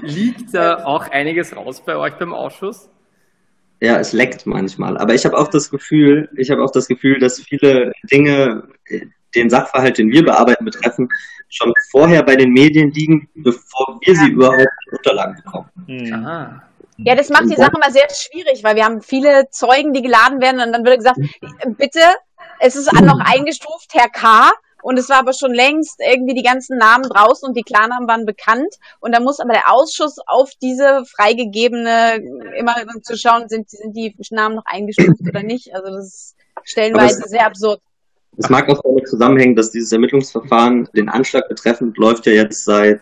Liegt da <laughs> auch einiges raus bei euch beim Ausschuss? Ja, es leckt manchmal. Aber ich habe auch das Gefühl, ich habe auch das Gefühl, dass viele Dinge den Sachverhalt, den wir bearbeiten, betreffen, schon vorher bei den Medien liegen, bevor wir ja. sie überhaupt in Unterlagen bekommen. Mhm. Aha. Ja, das macht die Sache mal sehr schwierig, weil wir haben viele Zeugen, die geladen werden und dann wird gesagt, bitte, es ist noch eingestuft, Herr K. Und es war aber schon längst irgendwie die ganzen Namen draußen und die Klarnamen waren bekannt. Und da muss aber der Ausschuss auf diese freigegebene immer zu schauen, sind, sind die Namen noch eingestuft oder nicht. Also das ist stellenweise sehr absurd. Es mag auch damit zusammenhängen, dass dieses Ermittlungsverfahren den Anschlag betreffend läuft ja jetzt seit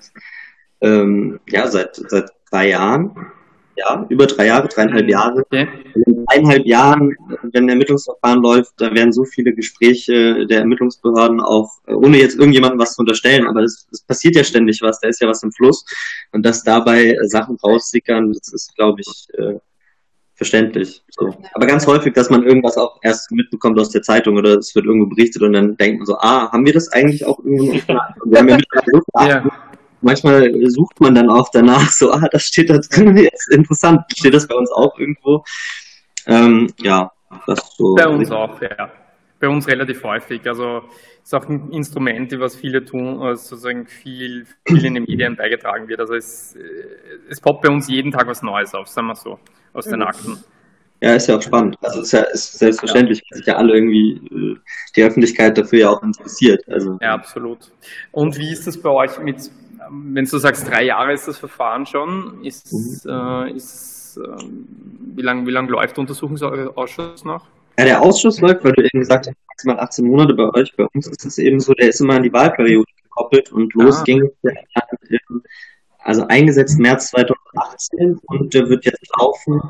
ähm, ja seit seit drei Jahren ja, über drei Jahre, dreieinhalb mhm. Jahre. Okay. In dreieinhalb Jahren, wenn ein Ermittlungsverfahren läuft, da werden so viele Gespräche der Ermittlungsbehörden auch, ohne jetzt irgendjemandem was zu unterstellen, aber es, es passiert ja ständig was, da ist ja was im Fluss. Und dass dabei Sachen raussickern, das ist, glaube ich, äh, verständlich. So. Aber ganz häufig, dass man irgendwas auch erst mitbekommt aus der Zeitung oder es wird irgendwo berichtet und dann denkt man so, ah, haben wir das eigentlich auch irgendwo wir haben ja, ja manchmal sucht man dann auch danach so, ah, das steht da drin, jetzt interessant, steht das bei uns auch irgendwo? Ähm, ja, das so. Bei uns auch, ja. Bei uns relativ häufig. Also ist auch ein Instrument, was viele tun, also sozusagen viel, viel in den Medien beigetragen wird. Also es, äh, es poppt bei uns jeden Tag was Neues auf, sagen wir so, aus den Akten. Ja, ist ja auch spannend. Also ist ja ist selbstverständlich, weil sich ja alle irgendwie äh, die Öffentlichkeit dafür ja auch interessiert. Also. Ja, absolut. Und wie ist das bei euch mit wenn du sagst, drei Jahre ist das Verfahren schon, ist, mhm. äh, ist äh, wie lange wie lang läuft der Untersuchungsausschuss noch? Ja, der Ausschuss läuft, weil du eben gesagt hast, maximal 18 Monate bei euch. Bei uns ist es eben so, der ist immer an die Wahlperiode gekoppelt und los ah. ging also eingesetzt März 2018 und der wird jetzt laufen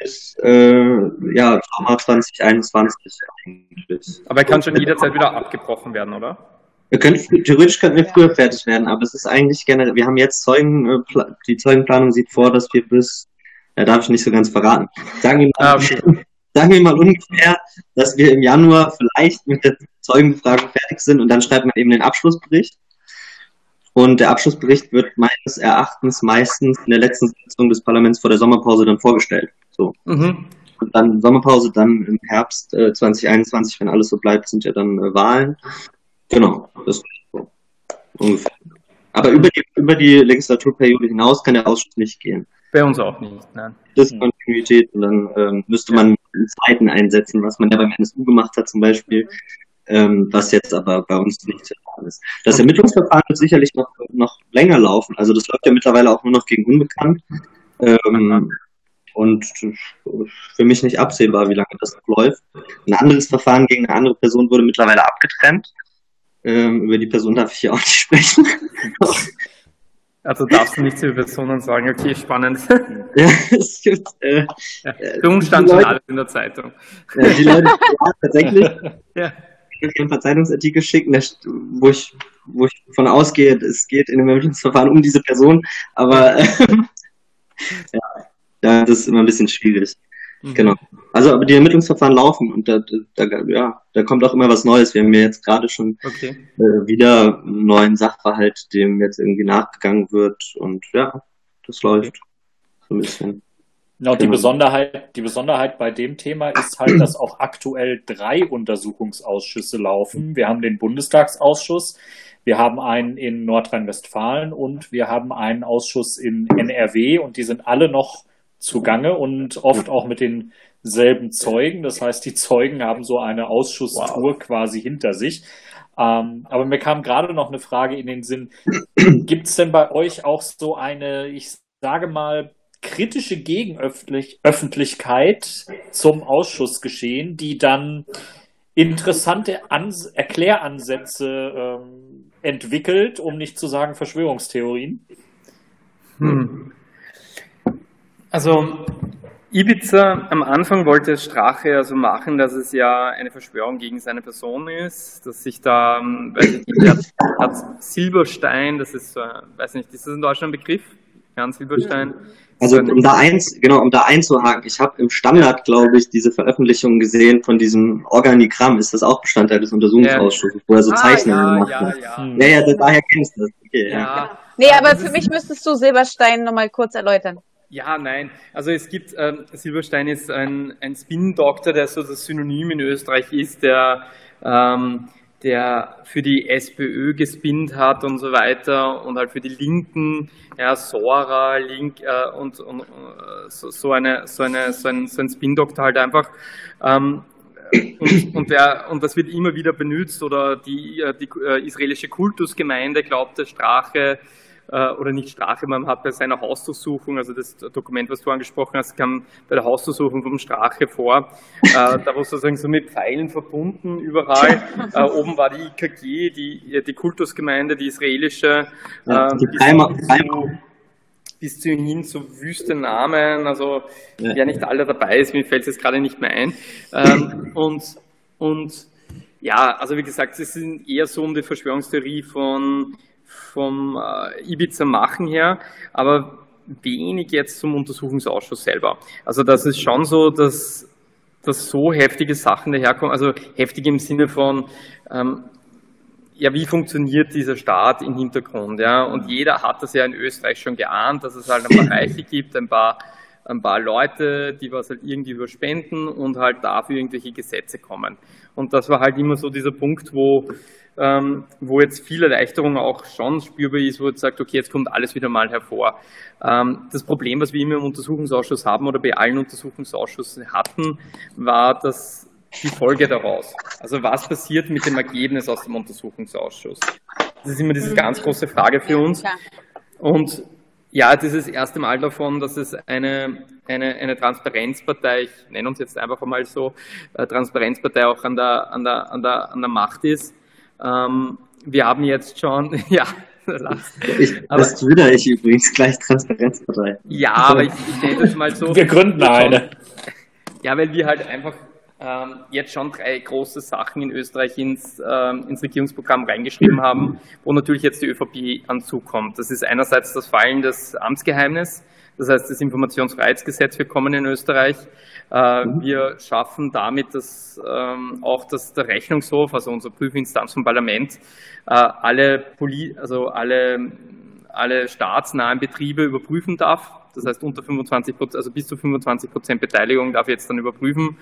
bis äh, ja, Sommer 2021 eigentlich. Aber er kann schon jederzeit wieder abgebrochen werden, oder? Wir können, theoretisch könnten wir früher fertig werden, aber es ist eigentlich generell, wir haben jetzt Zeugen, äh, die Zeugenplanung sieht vor, dass wir bis, da darf ich nicht so ganz verraten, sagen wir mal, okay. <laughs> sagen wir mal ungefähr, dass wir im Januar vielleicht mit der Zeugenbefragung fertig sind und dann schreibt man eben den Abschlussbericht. Und der Abschlussbericht wird meines Erachtens meistens in der letzten Sitzung des Parlaments vor der Sommerpause dann vorgestellt. So. Mhm. Und dann Sommerpause, dann im Herbst äh, 2021, wenn alles so bleibt, sind ja dann äh, Wahlen. Genau, das ist so. Ungefähr. Aber über die, über die Legislaturperiode hinaus kann der Ausschuss nicht gehen. Bei uns auch nicht, nein. Diskontinuität und dann ähm, müsste man Zeiten einsetzen, was man ja beim NSU gemacht hat zum Beispiel, ähm, was jetzt aber bei uns nicht der Fall ist. Das Ermittlungsverfahren wird sicherlich noch, noch länger laufen. Also das läuft ja mittlerweile auch nur noch gegen Unbekannt. Ähm, und für mich nicht absehbar, wie lange das noch läuft. Ein anderes Verfahren gegen eine andere Person wurde mittlerweile abgetrennt. Ähm, über die Person darf ich hier auch nicht sprechen. <laughs> Also darfst du nicht zu Personen sagen, okay, spannend. <laughs> Ja, es gibt. Äh, ja, für uns stand schon alles in der Zeitung. Ja, die Leute, <laughs> ja, tatsächlich. ja. Ich kann ein paar Zeitungsartikel schicken, wo ich, wo ich von ausgehe, es geht in dem Ermittlungsverfahren um diese Person, aber äh, ja, das ist immer ein bisschen schwierig. Mhm. Genau. Also, aber die Ermittlungsverfahren laufen und da, da, ja, da kommt auch immer was Neues. Wir haben ja jetzt gerade schon okay. äh, wieder einen neuen Sachverhalt, dem jetzt irgendwie nachgegangen wird und ja, das läuft so ein bisschen. Ja, und die genau. Besonderheit, die Besonderheit bei dem Thema ist halt, dass auch aktuell drei Untersuchungsausschüsse laufen. Wir haben den Bundestagsausschuss, wir haben einen in Nordrhein-Westfalen und wir haben einen Ausschuss in NRW und die sind alle noch zugange und oft auch mit denselben Zeugen. Das heißt, die Zeugen haben so eine Ausschusstour wow. quasi hinter sich. Ähm, aber mir kam gerade noch eine Frage in den Sinn. Gibt es denn bei euch auch so eine, ich sage mal, kritische Gegenöffentlichkeit zum Ausschussgeschehen, die dann interessante Ans Erkläransätze ähm, entwickelt, um nicht zu sagen Verschwörungstheorien? Hm. Also Ibiza am Anfang wollte Strache also machen, dass es ja eine Verschwörung gegen seine Person ist, dass sich da, ähm, weiß ich nicht, hat Silberstein, das ist so, weiß nicht, ist das in Deutschland ein Begriff? Jan Silberstein? Also um da eins, genau, um da einzuhaken, ich habe im Standard, glaube ich, diese Veröffentlichung gesehen von diesem Organigramm, ist das auch Bestandteil des Untersuchungsausschusses, wo er so ah, Zeichnungen ja, gemacht ja, hat. Ja, ja, ja, das, daher kennst du das. Okay, ja. ja. Nee, aber für mich müsstest du Silberstein nochmal kurz erläutern. Ja, nein. Also es gibt, ähm, Silberstein ist ein, ein Spin-Doktor, der so das Synonym in Österreich ist, der, ähm, der für die SPÖ gespinnt hat und so weiter und halt für die Linken, ja, Sora, Link äh, und, und äh, so, so, eine, so, eine, so ein, so ein Spin-Doktor halt einfach. Ähm, und, und, der, und das wird immer wieder benutzt oder die, äh, die äh, israelische Kultusgemeinde glaubt, der Strache oder nicht Strache, man hat bei seiner Hausdurchsuchung, also das Dokument, was du angesprochen hast, kam bei der Hausdurchsuchung vom Strache vor. Äh, da war sozusagen so mit Pfeilen verbunden überall. <laughs> Äh, oben war die IKG, die, die Kultusgemeinde, die israelische. Ja, die ähm, bis zu hin zu Wüstennamen, also ja. wer nicht alle dabei ist, mir fällt es jetzt gerade nicht mehr ein. Ähm, <laughs> und, und ja, also wie gesagt, es sind eher so um die Verschwörungstheorie von vom äh, Ibiza-Machen her, aber wenig jetzt zum Untersuchungsausschuss selber. Also das ist schon so, dass, dass so heftige Sachen daherkommen, also heftig im Sinne von, ähm, ja, wie funktioniert dieser Staat im Hintergrund, ja, und jeder hat das ja in Österreich schon geahnt, dass es halt ein paar Reiche <coughs> gibt, ein paar, ein paar Leute, die was halt irgendwie überspenden und halt dafür irgendwelche Gesetze kommen. Und das war halt immer so dieser Punkt, wo ähm, wo jetzt viel Erleichterung auch schon spürbar ist, wo jetzt sagt, okay, jetzt kommt alles wieder mal hervor. Ähm, das Problem, was wir immer im Untersuchungsausschuss haben oder bei allen Untersuchungsausschüssen hatten, war dass die Folge daraus. Also was passiert mit dem Ergebnis aus dem Untersuchungsausschuss? Das ist immer diese ganz große Frage für uns. Und ja, das ist das erste Mal davon, dass es eine, eine, eine Transparenzpartei, ich nenne uns jetzt einfach einmal so, äh, Transparenzpartei auch an der, an der, an der, an der Macht ist. Ähm, wir haben jetzt schon, <laughs> ja, ich, aber, das wieder ich übrigens gleich Transparenzpartei. Ja, aber ich, ich nenne das mal so. Wir gründen eine. Ja, weil wir halt einfach ähm, jetzt schon drei große Sachen in Österreich ins, ähm, ins Regierungsprogramm reingeschrieben haben, wo natürlich jetzt die ÖVP anzukommt. Das ist einerseits das Fallen des Amtsgeheimnisses, das heißt das Informationsfreiheitsgesetz wird kommen in Österreich. Äh, mhm. Wir schaffen damit, dass ähm, auch dass der Rechnungshof, also unsere Prüfinstanz vom Parlament, äh, alle, Poli also alle, alle staatsnahen Betriebe überprüfen darf. Das heißt, unter 25 also bis zu 25 Prozent Beteiligung darf jetzt dann überprüfen.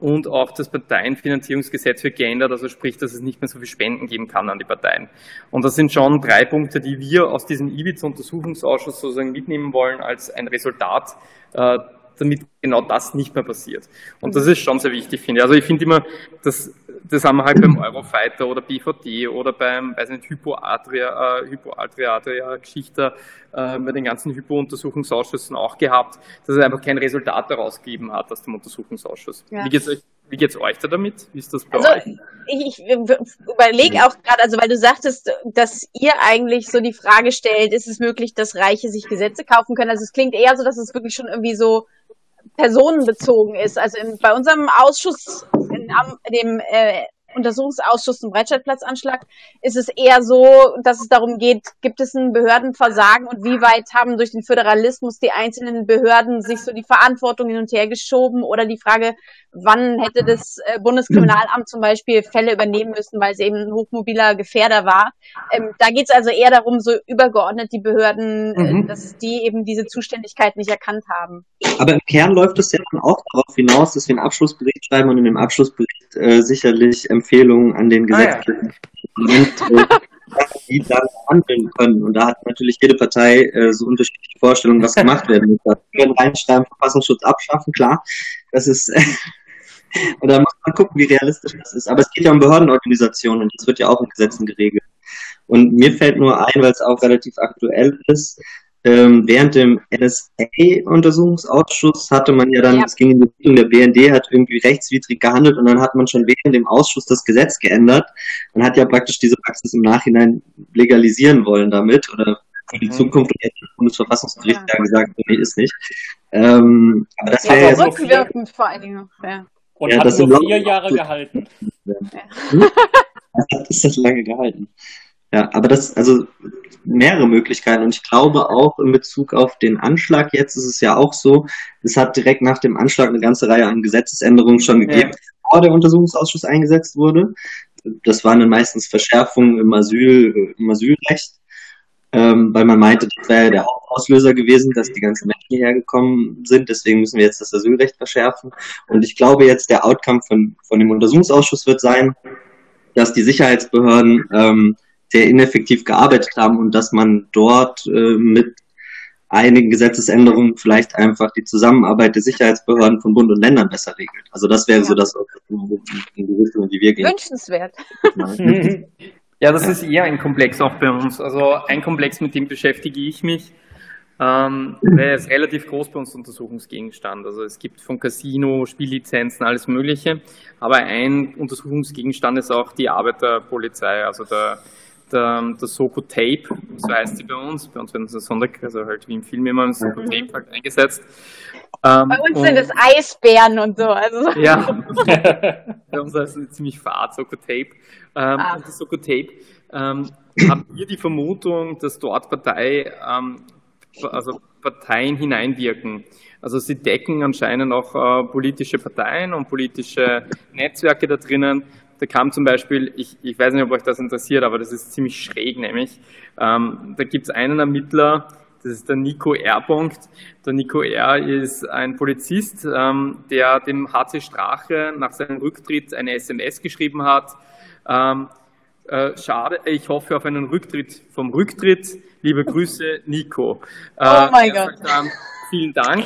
Und auch das Parteienfinanzierungsgesetz wird geändert, also sprich, dass es nicht mehr so viel Spenden geben kann an die Parteien. Und das sind schon drei Punkte, die wir aus diesem Ibiza-Untersuchungsausschuss sozusagen mitnehmen wollen als ein Resultat, äh, damit genau das nicht mehr passiert. Und das ist schon sehr wichtig, finde ich. Also ich finde immer, dass das haben wir halt beim Eurofighter oder BVD oder beim, weiß nicht, Hypoadria, äh, Hypoadria Geschichte äh, bei den ganzen Hypo-Untersuchungsausschüssen auch gehabt, dass es einfach kein Resultat daraus gegeben hat aus dem Untersuchungsausschuss. Ja. Wie geht's euch? wie geht's euch da damit? Wie ist das bei also, euch? Ich, ich überlege auch gerade, also weil du sagtest, dass ihr eigentlich so die Frage stellt, ist es möglich, dass Reiche sich Gesetze kaufen können? Also es klingt eher so, dass es wirklich schon irgendwie so personenbezogen ist. Also in, bei unserem Ausschuss, in dem äh, Untersuchungsausschuss zum Breitscheidplatzanschlag ist es eher so, dass es darum geht, gibt es ein Behördenversagen und wie weit haben durch den Föderalismus die einzelnen Behörden sich so die Verantwortung hin und her geschoben oder die Frage, wann hätte das äh, Bundeskriminalamt zum Beispiel Fälle übernehmen müssen, weil es eben ein hochmobiler Gefährder war. Ähm, da geht es also eher darum, so übergeordnet die Behörden, äh, mhm. dass die eben diese Zuständigkeit nicht erkannt haben. Aber im Kern läuft es ja dann auch darauf hinaus, dass wir einen Abschlussbericht schreiben und in dem Abschlussbericht äh, sicherlich Empfehlungen an den Gesetzgeber ah, ja. <laughs> die dann handeln können. Und da hat natürlich jede Partei äh, so unterschiedliche Vorstellungen, was gemacht werden muss. Wir können reinschreiben, Verfassungsschutz abschaffen, klar. Das ist, und <laughs> da muss man gucken, wie realistisch das ist. Aber es geht ja um Behördenorganisationen und das wird ja auch in Gesetzen geregelt. Und mir fällt nur ein, weil es auch relativ aktuell ist, ähm, während dem NSA-Untersuchungsausschuss hatte man ja dann, ja. es ging in die Richtung, der BND hat irgendwie rechtswidrig gehandelt und dann hat man schon während dem Ausschuss das Gesetz geändert und hat ja praktisch diese Praxis im Nachhinein legalisieren wollen damit oder für die mhm. Zukunft und jetzt das Bundesverfassungsgericht ja. gesagt, nee, ist nicht. Ähm, aber das ja, wäre ja so rückwirkend vor allen Dingen. Ja. Und ja, hat nur vier Jahre gehalten. Ja. <laughs> Hm? Hat das das lange gehalten. Ja, aber das, also mehrere Möglichkeiten. Und ich glaube auch in Bezug auf den Anschlag jetzt ist es ja auch so, es hat direkt nach dem Anschlag eine ganze Reihe an Gesetzesänderungen schon gegeben, ja. bevor der Untersuchungsausschuss eingesetzt wurde. Das waren dann meistens Verschärfungen im Asyl, im Asylrecht, ähm, weil man meinte, das wäre der Hauptauslöser gewesen, dass die ganzen Menschen hierher gekommen sind. Deswegen müssen wir jetzt das Asylrecht verschärfen. Und ich glaube jetzt, der Outcome von, von dem Untersuchungsausschuss wird sein, dass die Sicherheitsbehörden ähm, sehr ineffektiv gearbeitet haben und dass man dort äh, mit einigen Gesetzesänderungen vielleicht einfach die Zusammenarbeit der Sicherheitsbehörden von Bund und Ländern besser regelt. Also das wäre ja. so das, in die Richtung, die wir gehen. Wünschenswert. <laughs> Ja, das ist eher ein Komplex auch bei uns. Also ein Komplex, mit dem beschäftige ich mich. Ähm, der ist relativ groß bei uns Untersuchungsgegenstand. Also es gibt von Casino, Spiellizenzen, alles Mögliche. Aber ein Untersuchungsgegenstand ist auch die Arbeit der Polizei, also der der, der Soko Tape, so heißt sie bei uns. Bei uns werden so Sonder, also halt wie im Film immer ein Soko Tape halt eingesetzt. Ähm, bei uns sind es Eisbären und so. Also. Ja, <laughs> bei uns heißt es ziemlich fad, Soko Tape. Ähm, ah. Und das Soko Tape ähm, haben wir die Vermutung, dass dort Partei, ähm, also Parteien hineinwirken. Also sie decken anscheinend auch äh, politische Parteien und politische Netzwerke da drinnen da kam zum Beispiel, ich, ich weiß nicht, ob euch das interessiert, aber das ist ziemlich schräg nämlich. Ähm, da gibt es einen Ermittler, das ist der Nico R. Der Nico R. ist ein Polizist, ähm, der dem HC Strache nach seinem Rücktritt eine SMS geschrieben hat. Ähm, äh, schade, ich hoffe auf einen Rücktritt vom Rücktritt. Liebe Grüße, Nico. Äh, oh mein Gott. Vielen Dank.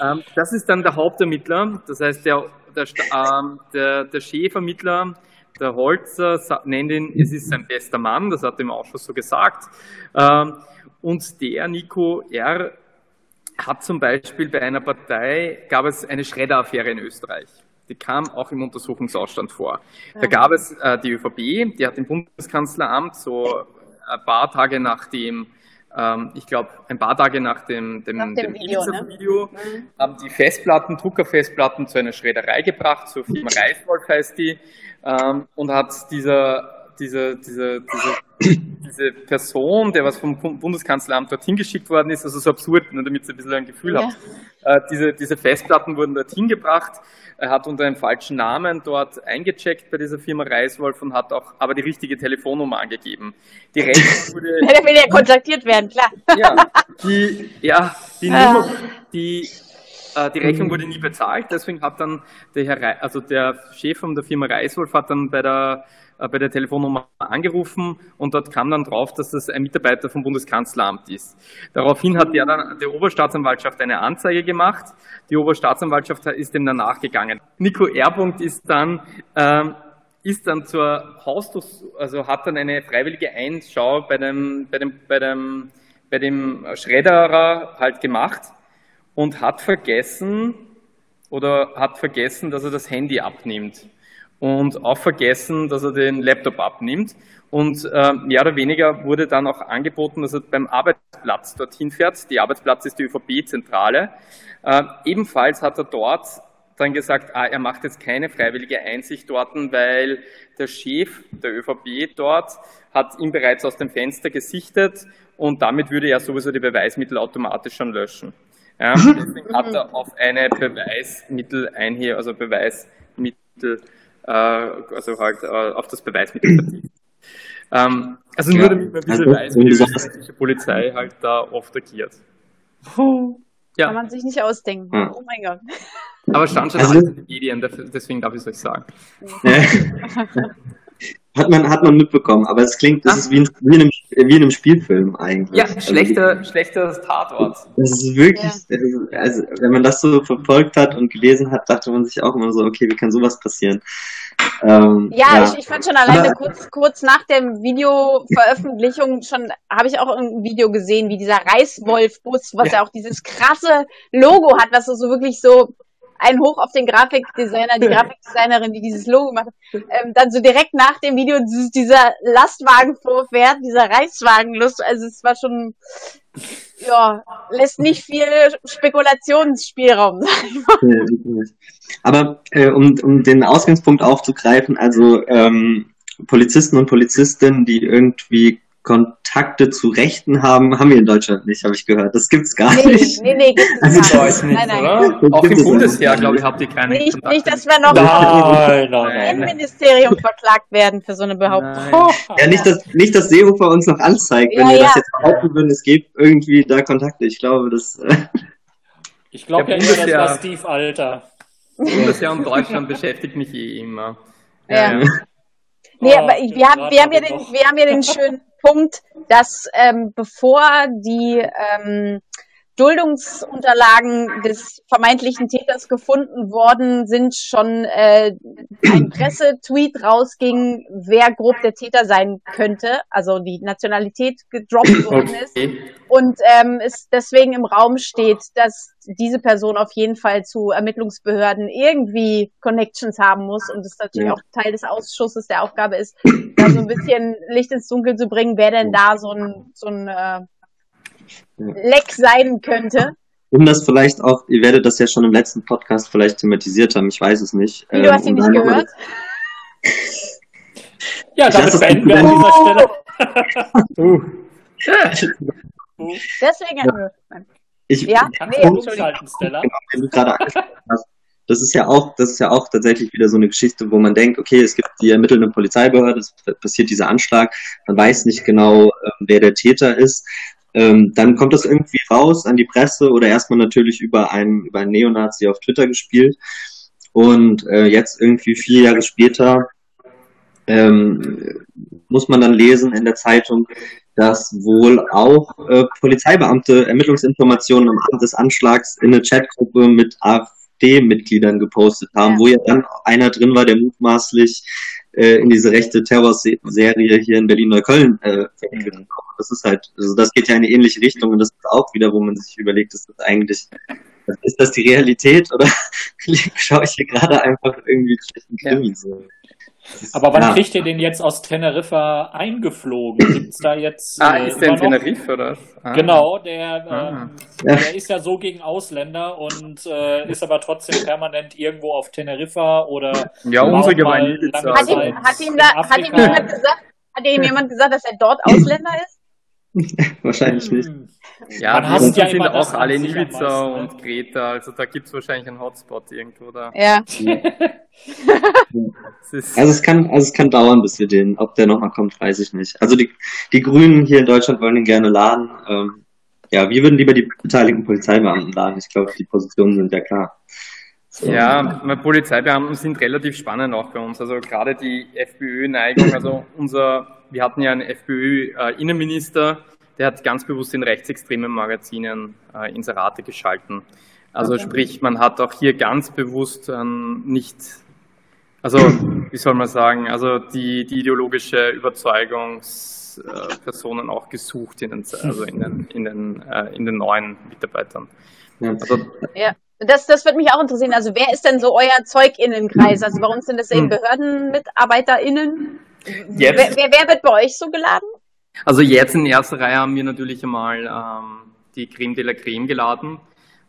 Ähm, das ist dann der Hauptermittler, das heißt der der, ähm, der, der Chefermittler, der Holzer, nennt ihn, es ist sein bester Mann, das hat er im Ausschuss so gesagt. Ähm, und der Nico R. hat zum Beispiel bei einer Partei, gab es eine Schredderaffäre in Österreich. Die kam auch im Untersuchungsausstand vor. Da gab es äh, die ÖVP, die hat im Bundeskanzleramt so ein paar Tage nach dem ähm, ich glaube, ein paar Tage nach dem, dem, nach dem, dem Video, ne? Video mhm. haben die Festplatten, Druckerfestplatten zu einer Schredderei gebracht, zur Firma Reiswolf heißt die, ähm, und hat dieser, dieser, dieser, diese, diese Person, der was vom Bundeskanzleramt dorthin geschickt worden ist, also so absurd, nur damit ihr ein bisschen ein Gefühl ja. habt, äh, diese, diese Festplatten wurden dorthin gebracht er hat unter einem falschen Namen dort eingecheckt bei dieser Firma Reiswolf und hat auch aber die richtige Telefonnummer angegeben. Die Rechnung <laughs> wurde. Der will ja kontaktiert werden, klar. Ja, die, ja, die ah. Nummer, die, äh, die Rechnung wurde nie bezahlt, deswegen hat dann der Herr, also der Chef von der Firma Reiswolf hat dann bei der bei der Telefonnummer angerufen und dort kam dann drauf, dass das ein Mitarbeiter vom Bundeskanzleramt ist. Daraufhin hat der dann der Oberstaatsanwaltschaft eine Anzeige gemacht. Die Oberstaatsanwaltschaft ist dem dann nachgegangen. Nico R. ist dann ähm, ist dann zur Hausdurch, also hat dann eine freiwillige Einschau bei dem, bei dem, bei dem, bei dem Schredderer halt gemacht und hat vergessen, oder hat vergessen, dass er das Handy abnimmt und auch vergessen, dass er den Laptop abnimmt. Und äh, mehr oder weniger wurde dann auch angeboten, dass er beim Arbeitsplatz dorthin fährt. Die Arbeitsplatz ist die ÖVP-Zentrale. Äh, ebenfalls hat er dort dann gesagt, ah, er macht jetzt keine freiwillige Einsicht dort, weil der Chef der ÖVP dort hat ihn bereits aus dem Fenster gesichtet und damit würde er sowieso die Beweismittel automatisch schon löschen. Ja, <laughs> deswegen hat er auf eine Beweismitteleinhe, also Beweismittel, also halt äh, auf das Beweismittel verzichtet. Ähm, also nur damit man ein bisschen weiß, wie die österreichische Polizei halt da oft agiert. Ja. Kann man sich nicht ausdenken. Hm. Oh mein Gott. Aber stand schon also, in den Medien, deswegen darf ich es euch sagen. <laughs> hat, man, hat man mitbekommen, aber es klingt, das Ach. ist wie in, wie, in einem, wie in einem Spielfilm eigentlich. Ja, schlechter, also, schlechter Tatort. Das ist wirklich, ja. also, wenn man das so verfolgt hat und gelesen hat, dachte man sich auch immer so, okay, wie kann sowas passieren? Ähm, ja, ja. Ich, ich fand schon alleine kurz, kurz nach der Videoveröffentlichung schon, habe ich auch ein Video gesehen, wie dieser Reißwolf-Bus, was ja. ja auch dieses krasse Logo hat, was so wirklich so ein Hoch auf den Grafikdesigner, die <laughs> Grafikdesignerin, die dieses Logo macht, ähm, dann so direkt nach dem Video dieser Lastwagen vorfährt, dieser Reißwagenlust, also es war schon, ja, lässt nicht viel Spekulationsspielraum sein. Aber äh, um, um den Ausgangspunkt aufzugreifen, also ähm, Polizisten und Polizistinnen, die irgendwie Kontakte zu Rechten haben, haben wir in Deutschland nicht, habe ich gehört. Das gibt's gar nee, nicht. Nee, nee, gibt's also, gar nicht. Nein, nein. Oder? Auch im Bundesheer, glaube ich, habt ihr keine nicht, Kontakte. Nicht, dass wir noch nein, nein, im Ministerium verklagt werden für so eine Behauptung. Ja, nicht, dass, nicht, dass Seehofer uns noch anzeigt, wenn ja, wir ja. das jetzt behaupten würden, es gibt irgendwie da Kontakte. Ich glaube, das... ich glaube ja, immer, das war Steve Alter. Bundesheer und Deutschland beschäftigt mich eh immer. Ja. ja. Nee, aber wir haben, wir haben ja den, wir haben ja den schönen Punkt, dass ähm, bevor die ähm, Duldungsunterlagen des vermeintlichen Täters gefunden worden sind, schon äh, ein Pressetweet rausging, wer grob der Täter sein könnte, also die Nationalität gedroppt worden ist. Und ähm, es deswegen im Raum steht, dass diese Person auf jeden Fall zu Ermittlungsbehörden irgendwie Connections haben muss und es natürlich ja. auch Teil des Ausschusses der Aufgabe ist, da so ein bisschen Licht ins Dunkel zu bringen, wer denn da so ein, so ein äh, Leck sein könnte. Um das vielleicht auch, ihr werdet das ja schon im letzten Podcast vielleicht thematisiert haben, ich weiß es nicht. Wie, du hast ihn ähm, nicht gehört? <laughs> ja, damit beenden wir an dieser Stelle. <laughs> uh. Deswegen ich, ja, nee, Entschuldigung. Stella. Genau, wenn du gerade hast, das ist ja auch, das ist ja auch tatsächlich wieder so eine Geschichte, wo man denkt, okay, es gibt die ermittelnde Polizeibehörde, es passiert dieser Anschlag, man weiß nicht genau, ähm, wer der Täter ist. Ähm, dann kommt das irgendwie raus an die Presse oder erstmal natürlich über einen, über einen Neonazi auf Twitter gespielt. Und äh, jetzt irgendwie vier Jahre später ähm, muss man dann lesen in der Zeitung, dass wohl auch äh, Polizeibeamte Ermittlungsinformationen am Abend des Anschlags in eine Chatgruppe mit AfD-Mitgliedern gepostet haben, ja. wo ja dann einer drin war, der mutmaßlich äh, in diese rechte Terrorserie hier in Berlin-Neukölln äh, verwickelt mhm. Das ist halt, also das geht ja in eine ähnliche Richtung und das ist auch wieder, wo man sich überlegt, ist das eigentlich, ist das die Realität oder <laughs> schaue ich hier gerade einfach irgendwie schlechten Krimi ja. so? Aber wann ja. kriegt ihr den jetzt aus Teneriffa eingeflogen? Gibt's da jetzt. Ah, äh, ist der in Teneriffa oder? Ah. Genau, der, ah. äh, der ist ja so gegen Ausländer und äh, ist aber trotzdem permanent irgendwo auf Teneriffa oder. Ja, unsere Gemeinde. Hat, ihm, hat, ihm da, hat ihm jemand gesagt, hat ihm jemand gesagt, dass er dort <clears throat> Ausländer ist? <laughs> Wahrscheinlich nicht. Ja, Man hasst ja sind auch alle in Ibiza und Kreta, also da gibt es wahrscheinlich einen Hotspot irgendwo da. Ja. <laughs> also es kann, also es kann dauern, bis wir den, ob der nochmal kommt, weiß ich nicht. Also die, die Grünen hier in Deutschland wollen ihn gerne laden. Ähm, ja, wir würden lieber die beteiligten Polizeibeamten laden. Ich glaube, die Positionen sind ja klar. So. Ja, Polizeibeamten sind relativ spannend auch bei uns. Also gerade die FPÖ-Neigung, <laughs> also unser, wir hatten ja einen FPÖ-Innenminister, der hat ganz bewusst in rechtsextremen Magazinen äh, Inserate geschalten. Also okay. sprich, man hat auch hier ganz bewusst ähm, nicht, also wie soll man sagen, also die, die ideologische Überzeugungspersonen äh, auch gesucht in den, also in den, in den, äh, in den neuen Mitarbeitern. Also, ja. Das, das würde mich auch interessieren. Also wer ist denn so euer ZeugInnenkreis? Also bei uns sind das eben hm. BehördenmitarbeiterInnen. Wer, wer, wer, wird bei euch so geladen? Also jetzt in erster Reihe haben wir natürlich einmal ähm, die Creme de la Creme geladen.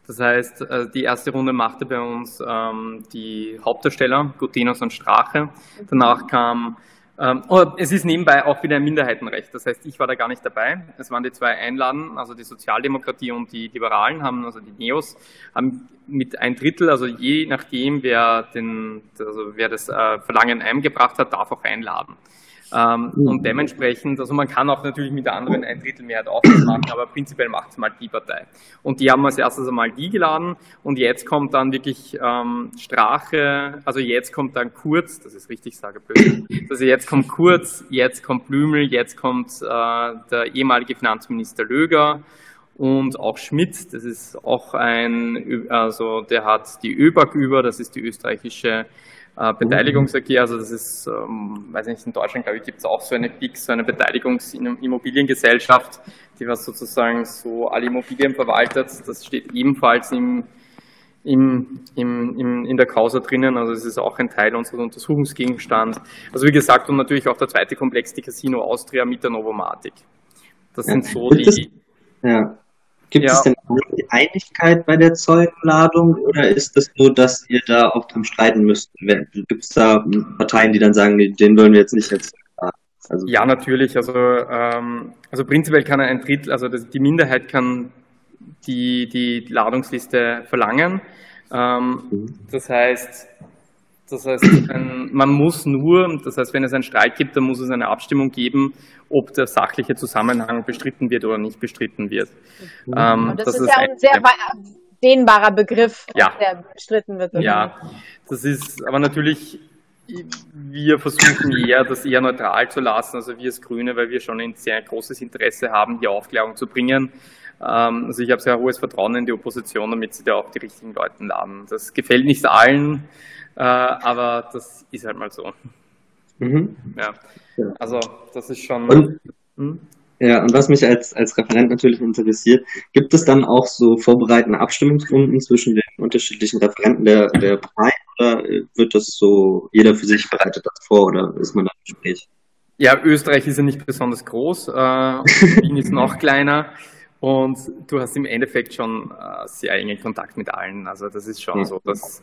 Das heißt, äh, die erste Runde machte bei uns ähm, die Hauptdarsteller, Gutinus und Strache. Danach kam es ist nebenbei auch wieder ein Minderheitenrecht. Das heißt, ich war da gar nicht dabei. Es waren die zwei Einladen, also die Sozialdemokratie und die Liberalen haben, also die Neos, haben mit ein Drittel, also je nachdem, wer den, also wer das äh, Verlangen eingebracht hat, darf auch einladen. Ähm, mhm. Und dementsprechend, also man kann auch natürlich mit der anderen ein Drittel Mehrheit auch was machen, aber prinzipiell macht es mal die Partei. Und die haben als erstes einmal die geladen und jetzt kommt dann wirklich ähm, Strache, also jetzt kommt dann Kurz, das ist richtig, sage böse, also jetzt kommt Kurz, jetzt kommt Blümel, jetzt kommt äh, der ehemalige Finanzminister Löger und auch Schmidt, das ist auch ein, also der hat die ÖBAG über, das ist die österreichische äh, Beteiligungsverkehr, also das ist, ähm, weiß nicht, in Deutschland, glaube ich, gibt es auch so eine BIC, so eine Beteiligungsimmobiliengesellschaft, die was sozusagen so alle Immobilien verwaltet. Das steht ebenfalls im, im, im, im, in der Causa drinnen, also es ist auch ein Teil unseres Untersuchungsgegenstands. Also wie gesagt, und natürlich auch der zweite Komplex, die Casino Austria mit der Novomatic. Das sind so die... Ja. Gibt ja. es denn die Einigkeit bei der Zeugenladung oder ist es so, dass ihr da auch dran streiten müsst? Gibt es da Parteien, die dann sagen, den wollen wir jetzt nicht jetzt also ja, natürlich. Also, ähm, also prinzipiell kann ein Drittel, also das, die Minderheit kann die, die Ladungsliste verlangen. Ähm, mhm. Das heißt, das heißt, man muss nur, das heißt, wenn es einen Streit gibt, dann muss es eine Abstimmung geben, ob der sachliche Zusammenhang bestritten wird oder nicht bestritten wird. Mhm. Ähm, das, das, ist ja ein sehr dehnbarer Begriff, ja. der bestritten wird. Ja, das ist aber natürlich, wir versuchen eher, das eher neutral zu lassen, also wir als Grüne, weil wir schon ein sehr großes Interesse haben, hier Aufklärung zu bringen. Ähm, also ich habe sehr hohes Vertrauen in die Opposition, damit sie da auch die richtigen Leute laden. Das gefällt nicht allen. Äh, aber das ist halt mal so. Mhm. Ja. Also das ist schon. Und, hm? Ja, und was mich als, als Referent natürlich interessiert, gibt es dann auch so vorbereitende Abstimmungsrunden zwischen den unterschiedlichen Referenten der, der Partei oder wird das so, jeder für sich bereitet das vor oder ist man da im Gespräch? Ja, Österreich ist ja nicht besonders groß, äh, <laughs> Wien ist noch kleiner. Und du hast im Endeffekt schon äh, sehr engen Kontakt mit allen. Also das ist schon so, dass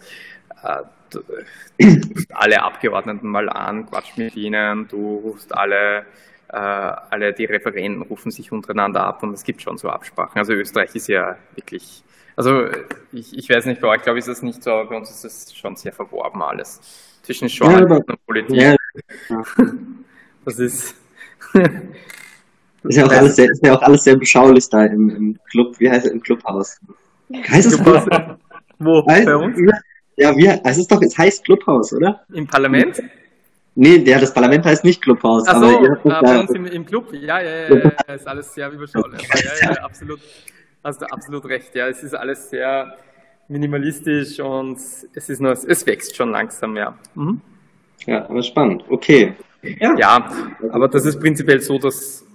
äh, rufst alle Abgeordneten mal an, quatscht mit ihnen, du rufst alle, äh, alle die Referenten rufen sich untereinander ab und es gibt schon so Absprachen. Also Österreich ist ja wirklich, also ich, ich weiß nicht, bei euch glaube ich ist das nicht so, aber bei uns ist es schon sehr verworben alles. Zwischen Journalismus ja, und Politik. Ja. <laughs> Das ist Ist ja auch, alles sehr, ist ja auch alles sehr beschaulich da im, im Club, wie heißt es, im Clubhaus? Heißt es Clubhaus? Wo? Heißt, bei uns? Ja, wie, es ist doch, es heißt Clubhaus, oder? Im Parlament? Nee, ja, das Parlament heißt nicht Clubhaus. Ach so, aber ihr habt bei uns im, im, Club, ja, ja, ja, ja, ist alles sehr überschaulich. Ja, ja, absolut, hast du absolut recht, ja, es ist alles sehr minimalistisch und es ist nur, es wächst schon langsam, ja. Mhm. Ja, aber spannend, okay. Ja. ja, aber das ist prinzipiell so, dass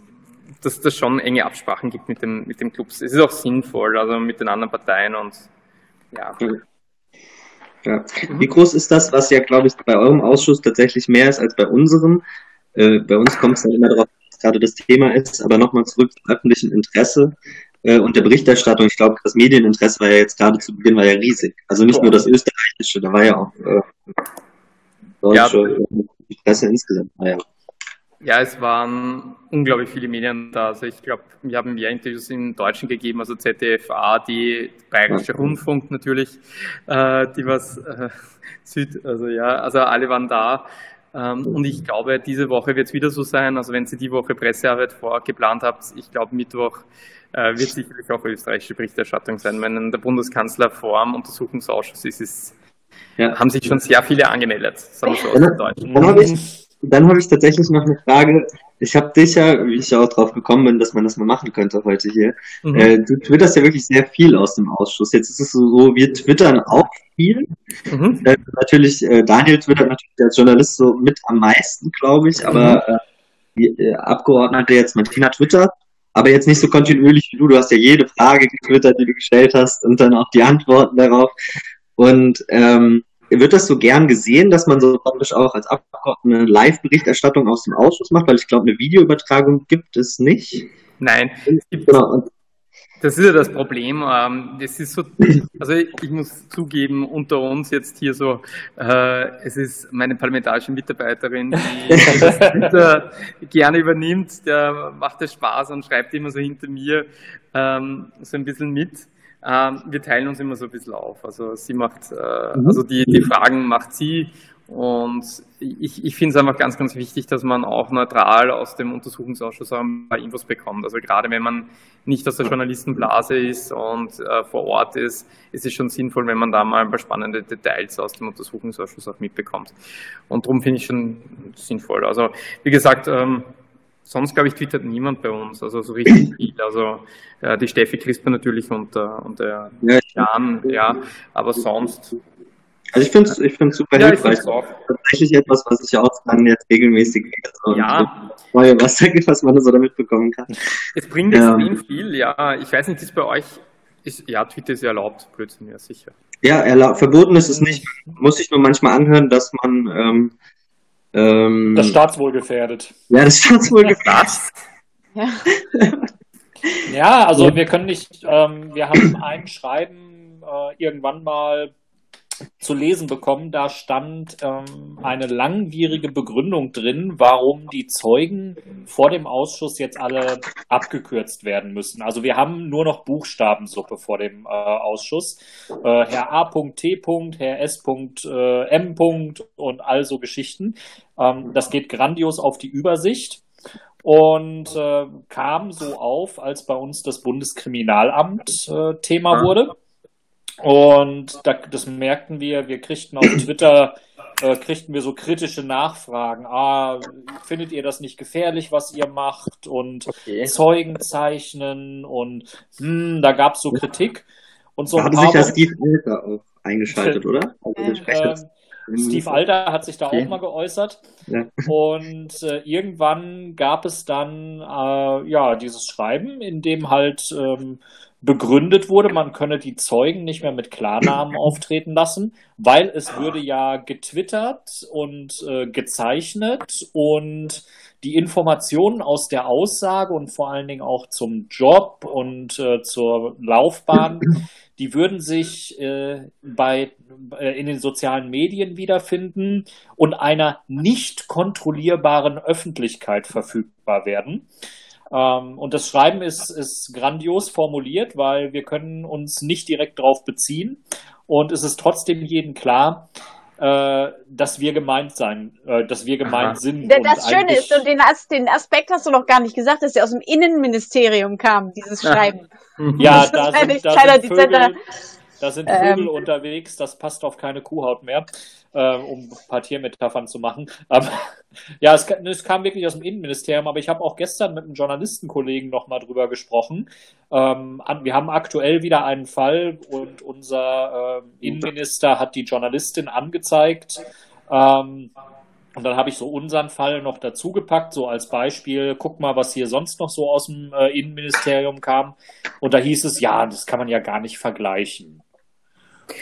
dass das schon enge Absprachen gibt mit den, mit den Clubs. Es ist auch sinnvoll, also mit den anderen Parteien und ja. Ja. Wie groß ist das, was ja, glaube ich, bei eurem Ausschuss tatsächlich mehr ist als bei unserem? Äh, bei uns kommt es dann immer darauf, was gerade das Thema ist, aber nochmal zurück zum öffentlichen Interesse äh, und der Berichterstattung. Ich glaube, das Medieninteresse war ja jetzt gerade zu Beginn war ja riesig. Also nicht nur das österreichische, da war ja auch äh, deutsche ja. Presse insgesamt. War ja ja, es waren unglaublich viele Medien da. Also ich glaube, wir haben mehr Interviews in Deutschen gegeben, also ZDF, ARD, Bayerischer Rundfunk natürlich, äh, die was äh, Süd, also ja, also alle waren da. Ähm, und ich glaube, diese Woche wird es wieder so sein. Also wenn Sie die Woche Pressearbeit vorgeplant habt, ich glaube Mittwoch äh, wird sicherlich auch österreichische Berichterstattung sein. Wenn der Bundeskanzler vor dem Untersuchungsausschuss ist, ist ja. haben sich schon sehr viele angemeldet, sagen wir so aus dem Deutschen dann habe ich tatsächlich noch eine Frage. Ich habe dich ja, wie ich ja auch drauf gekommen bin, dass man das mal machen könnte heute hier. Mhm. Äh, du twitterst ja wirklich sehr viel aus dem Ausschuss. Jetzt ist es so, wir twittern auch viel. Mhm. Äh, natürlich, äh, Daniel twittert natürlich als Journalist so mit am meisten, glaube ich, aber mhm. äh, die äh, Abgeordnete jetzt Martina twittert aber jetzt nicht so kontinuierlich wie du. Du hast ja jede Frage getwittert, die du gestellt hast und dann auch die Antworten darauf. Und ähm, wird das so gern gesehen, dass man so praktisch auch als Abgeordnete eine Live-Berichterstattung aus dem Ausschuss macht? Weil ich glaube, eine Videoübertragung gibt es nicht. Nein, genau. Das ist ja das Problem. Ähm, das ist so, also ich muss zugeben, unter uns jetzt hier so, äh, es ist meine parlamentarische Mitarbeiterin, die <laughs> das Twitter gerne übernimmt, der macht das Spaß und schreibt immer so hinter mir ähm, so ein bisschen mit. Ähm, wir teilen uns immer so ein bisschen auf. Also sie macht, äh, mhm. also die, die Fragen macht sie und ich, ich finde es einfach ganz, ganz wichtig, dass man auch neutral aus dem Untersuchungsausschuss ein paar Infos bekommt. Also gerade wenn man nicht aus der Journalistenblase ist und äh, vor Ort ist, ist es schon sinnvoll, wenn man da mal ein paar spannende Details aus dem Untersuchungsausschuss auch mitbekommt. Und darum finde ich schon sinnvoll. Also wie gesagt, ähm, sonst glaube ich twittert niemand bei uns, also so richtig <clears throat> viel. Also äh, die Steffi Crisper natürlich und, äh, und der Jan, ja, aber sonst. Also ich finde es ich find's super ja, hilfreich. Auch. Tatsächlich etwas, was ich auch dann jetzt regelmäßig also ja. neue was, was man so damit bekommen kann. Es bringt ja. extrem viel, ja. Ich weiß nicht, ist bei euch, ist, ja, Twitter ist ja erlaubt, Blödsinn, ja sicher. Ja, erlaubt, verboten ist es nicht. Muss ich nur manchmal anhören, dass man ähm, ähm, das Staatswohl gefährdet. Ja, das Staatswohl gefährdet. ja. ja, also wir können nicht, ähm, wir haben ein Schreiben äh, irgendwann mal zu lesen bekommen, da stand ähm, eine langwierige Begründung drin, warum die Zeugen vor dem Ausschuss jetzt alle abgekürzt werden müssen. Also wir haben nur noch Buchstabensuppe vor dem äh, Ausschuss. Äh, Herr A.T. Herr S.M. Äh, und all so Geschichten. Ähm, das geht grandios auf die Übersicht und äh, kam so auf, als bei uns das Bundeskriminalamt äh, Thema wurde. Und da, das merkten wir, wir kriegten auf <clears throat> Twitter, äh, kriegten wir so kritische Nachfragen. Ah, findet ihr das nicht gefährlich, was ihr macht? Und okay. Zeugen zeichnen und hm, da gab es so Kritik. Und so da haben sich ja Steve Alter auch eingeschaltet, <laughs> oder? Also äh, Steve Alter hat sich da okay. auch mal geäußert. Ja. Und äh, irgendwann gab es dann äh, ja dieses Schreiben, in dem halt ähm, begründet wurde, man könne die Zeugen nicht mehr mit Klarnamen <clears throat> auftreten lassen, weil es würde ja getwittert und äh, gezeichnet und die Informationen aus der Aussage und vor allen Dingen auch zum Job und äh, zur Laufbahn, <clears throat> die würden sich äh, bei äh, in den sozialen Medien wiederfinden und einer nicht kontrollierbaren Öffentlichkeit verfügbar werden. Ähm, und das Schreiben ist, ist grandios formuliert, weil wir können uns nicht direkt darauf beziehen. Und es ist trotzdem jedem klar, äh, dass wir gemeint sein, äh, dass wir gemeint Aha. sind. Das Schöne ist, und den, As den, Aspekt hast du noch gar nicht gesagt, dass er aus dem Innenministerium kam, dieses <laughs> Schreiben. Ja, da sind, da sind Vögel, da sind Vögel ähm, unterwegs, das passt auf keine Kuhhaut mehr, äh, um ein paar Tiermetaphern zu machen. Aber <laughs> ja, es, es, kam wirklich aus dem Innenministerium, aber ich habe auch gestern mit einem Journalistenkollegen nochmal drüber gesprochen. Ähm, wir haben aktuell wieder einen Fall und unser äh, Innenminister hat die Journalistin angezeigt. Ähm, und dann habe ich so unseren Fall noch dazugepackt, so als Beispiel, guck mal, was hier sonst noch so aus dem äh, Innenministerium kam. Und da hieß es, ja, das kann man ja gar nicht vergleichen.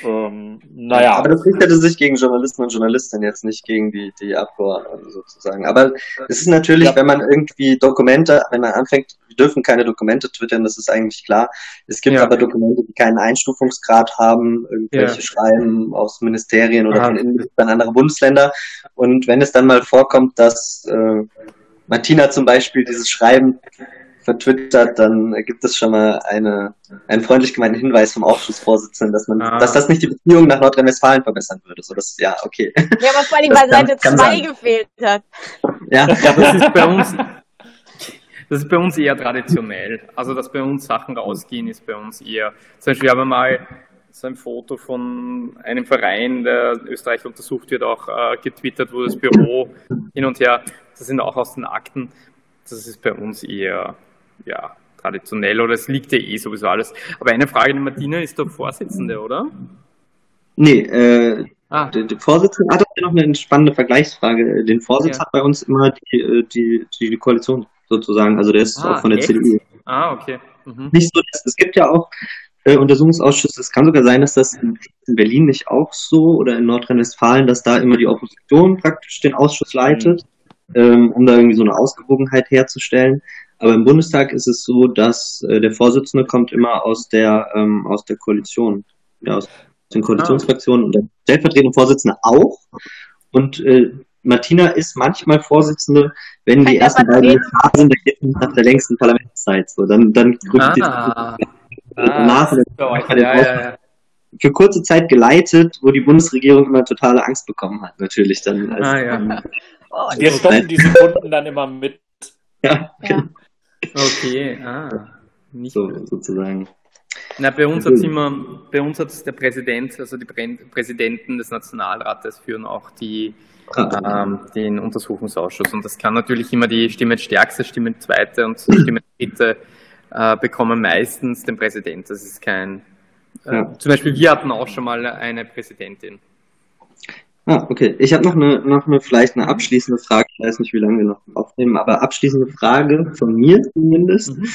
Ähm, naja. Aber das richtete sich gegen Journalisten und Journalistinnen jetzt nicht gegen die, die Abgeordneten sozusagen. Aber es ist natürlich, ja. wenn man irgendwie Dokumente, wenn man anfängt, wir dürfen keine Dokumente twittern, das ist eigentlich klar. Es gibt ja. aber Dokumente, die keinen Einstufungsgrad haben, irgendwelche ja. Schreiben aus Ministerien oder Aha. von Innenministern anderer Bundesländer. Und wenn es dann mal vorkommt, dass äh, Martina zum Beispiel dieses Schreiben vertwittert, dann gibt es schon mal eine, einen freundlich gemeinten Hinweis vom Ausschussvorsitzenden, dass man, ah. dass das nicht die Beziehung nach Nordrhein-Westfalen verbessern würde. So, das, ja, okay. Ja, was vor allem bei Seite 2 gefehlt hat. Ja. ja, das ist bei uns, das ist bei uns eher traditionell. Also, dass bei uns Sachen rausgehen, ist bei uns eher, zum Beispiel haben wir mal so ein Foto von einem Verein, der in Österreich untersucht wird, auch äh, getwittert, wo das Büro hin und her, das sind auch aus den Akten. Das ist bei uns eher ja, traditionell oder es liegt ja eh sowieso alles. Aber eine Frage, die Martina ist doch Vorsitzende, oder? Nee, äh, ah. der, der Vorsitzende hat noch eine spannende Vergleichsfrage. Den Vorsitz ja. hat bei uns immer die, äh, die, die, Koalition sozusagen, also der ist ah, auch von der echt? CDU. Ah, okay. Mhm. Nicht so, dass, es gibt ja auch äh, Untersuchungsausschüsse. Es kann sogar sein, dass das in, in Berlin nicht auch so oder in Nordrhein-Westfalen, dass da immer die Opposition praktisch den Ausschuss leitet, mhm. ähm, um da irgendwie so eine Ausgewogenheit herzustellen. Aber im Bundestag ist es so, dass äh, der Vorsitzende kommt immer aus der ähm, aus der Koalition, ja, aus den Koalitionsfraktionen ah. und der stellvertretende Vorsitzende auch. Und äh, Martina ist manchmal Vorsitzende, wenn die ersten beiden Phasen der geht nach der längsten Parlamentszeit. So, dann dann rückt ah. die ah, nach. Ja, ja, ja. Für kurze Zeit geleitet, wo die Bundesregierung immer totale Angst bekommen hat, natürlich dann. Als, ah, ja. Ähm, oh, wir stoppen die Sekunden dann immer mit. Ja, ja. Okay, ah. Nicht so, sozusagen. Na, bei uns hat immer, bei uns hat der Präsident, also die Präsidenten des Nationalrates führen auch die, ah. ähm, den Untersuchungsausschuss. Und das kann natürlich immer die Stimme stärkste, Stimme zweite und Stimme dritte äh, bekommen meistens den Präsident. Das ist kein, äh, ja. zum Beispiel wir hatten auch schon mal eine Präsidentin. Ah, okay. Ich habe noch eine, noch eine, vielleicht eine abschließende Frage. Ich weiß nicht, wie lange wir noch aufnehmen, aber abschließende Frage von mir zumindest. Mhm.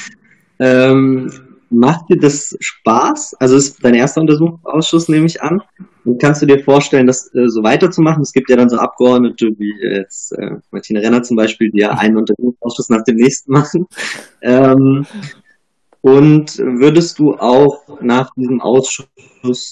Ähm, macht dir das Spaß? Also ist dein erster Untersuchungsausschuss, nehme ich an. Und kannst du dir vorstellen, das äh, so weiterzumachen? Es gibt ja dann so Abgeordnete wie jetzt äh, Martina Renner zum Beispiel, die ja einen Untersuchungsausschuss nach dem nächsten <laughs> machen. Ähm, und würdest du auch nach diesem Ausschuss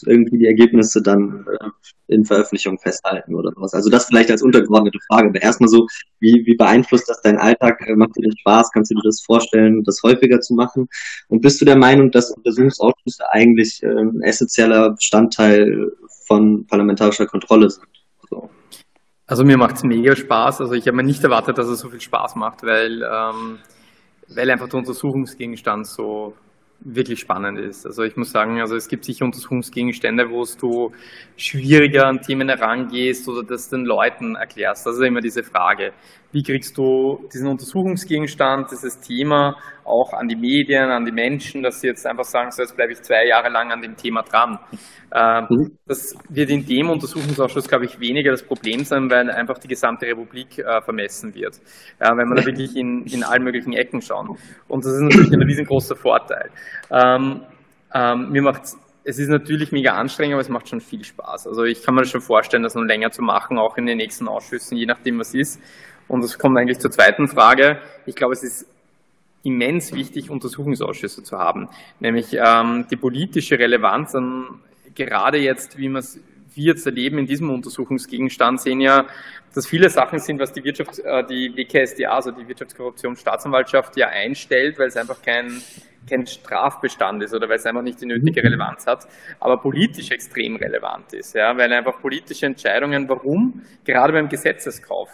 irgendwie die Ergebnisse dann äh, in Veröffentlichung festhalten oder was? Also das vielleicht als untergeordnete Frage. Aber erstmal so, wie, wie beeinflusst das deinen Alltag? Äh, macht dir das Spaß? Kannst du dir das vorstellen, das häufiger zu machen? Und bist du der Meinung, dass Untersuchungsausschüsse eigentlich äh, ein essentieller Bestandteil von parlamentarischer Kontrolle sind? So. Also mir macht es mega Spaß. Also ich habe mir nicht erwartet, dass es so viel Spaß macht, weil ähm, weil einfach der Untersuchungsgegenstand so wirklich spannend ist. Also ich muss sagen, also es gibt sicher Untersuchungsgegenstände, wo du schwieriger an Themen herangehst oder das den Leuten erklärst. Das ist immer diese Frage. Wie kriegst du diesen Untersuchungsgegenstand, dieses Thema auch an die Medien, an die Menschen, dass sie jetzt einfach sagen, so jetzt bleibe ich zwei Jahre lang an dem Thema dran. Ähm, mhm. Das wird in dem Untersuchungsausschuss, glaube ich, weniger das Problem sein, weil einfach die gesamte Republik äh, vermessen wird. Ja, wenn man da wirklich in, in allen möglichen Ecken schauen. Und das ist natürlich ein riesengroßer Vorteil. Ähm, ähm, mir macht es ist natürlich mega anstrengend, aber es macht schon viel Spaß. Also ich kann mir schon vorstellen, das noch länger zu machen, auch in den nächsten Ausschüssen, je nachdem was ist. Und das kommt eigentlich zur zweiten Frage. Ich glaube, es ist immens wichtig, Untersuchungsausschüsse zu haben, nämlich ähm, die politische Relevanz an, gerade jetzt, wie wir es wir jetzt erleben in diesem Untersuchungsgegenstand, sehen ja, dass viele Sachen sind, was die Wirtschaft, äh, die WKSDA, also die Wirtschaftskorruptionsstaatsanwaltschaft ja einstellt, weil es einfach kein, kein Strafbestand ist oder weil es einfach nicht die nötige Relevanz hat, aber politisch extrem relevant ist, ja, weil einfach politische Entscheidungen, warum, gerade beim Gesetzeskauf,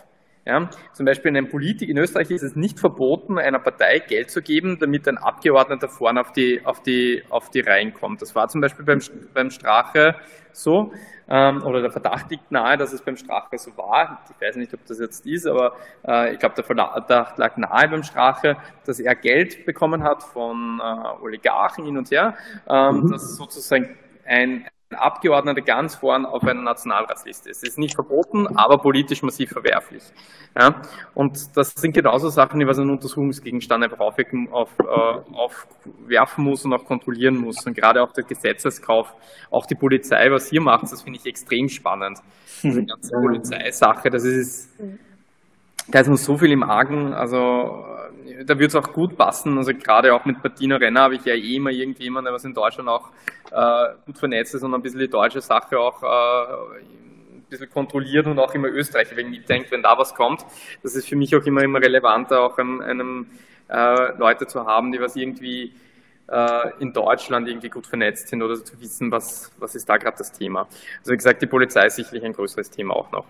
ja, zum Beispiel in, einem Politik, in Österreich ist es nicht verboten, einer Partei Geld zu geben, damit ein Abgeordneter vorne auf die, auf die, auf die Reihen kommt. Das war zum Beispiel beim, beim Strache so, ähm, oder der Verdacht liegt nahe, dass es beim Strache so war. Ich weiß nicht, ob das jetzt ist, aber äh, ich glaube, der Verdacht lag nahe beim Strache, dass er Geld bekommen hat von äh, Oligarchen hin und her, ähm, mhm. dass sozusagen ein, Abgeordneter ganz vorn auf einer Nationalratsliste. Es ist nicht verboten, aber politisch massiv verwerflich. Ja? Und das sind genauso Sachen, die was ein Untersuchungsgegenstand einfach aufwerfen, auf, äh, muss und auch kontrollieren muss. Und gerade auch der Gesetzeskauf, auch die Polizei, was hier macht, das finde ich extrem spannend. Diese ganze Polizeisache, das ist, da ist noch so viel im Argen, also da wird es auch gut passen. Also gerade auch mit Martina Renner habe ich ja eh immer irgendjemanden, der was in Deutschland auch äh, gut vernetzt ist und ein bisschen die deutsche Sache auch äh, ein bisschen kontrolliert und auch immer Österreich wenn mitdenkt, wenn da was kommt. Das ist für mich auch immer, immer relevanter, auch einem, einem äh, Leute zu haben, die was irgendwie äh, in Deutschland irgendwie gut vernetzt sind oder zu wissen, was, was ist da gerade das Thema. Also wie gesagt, die Polizei ist sicherlich ein größeres Thema auch noch.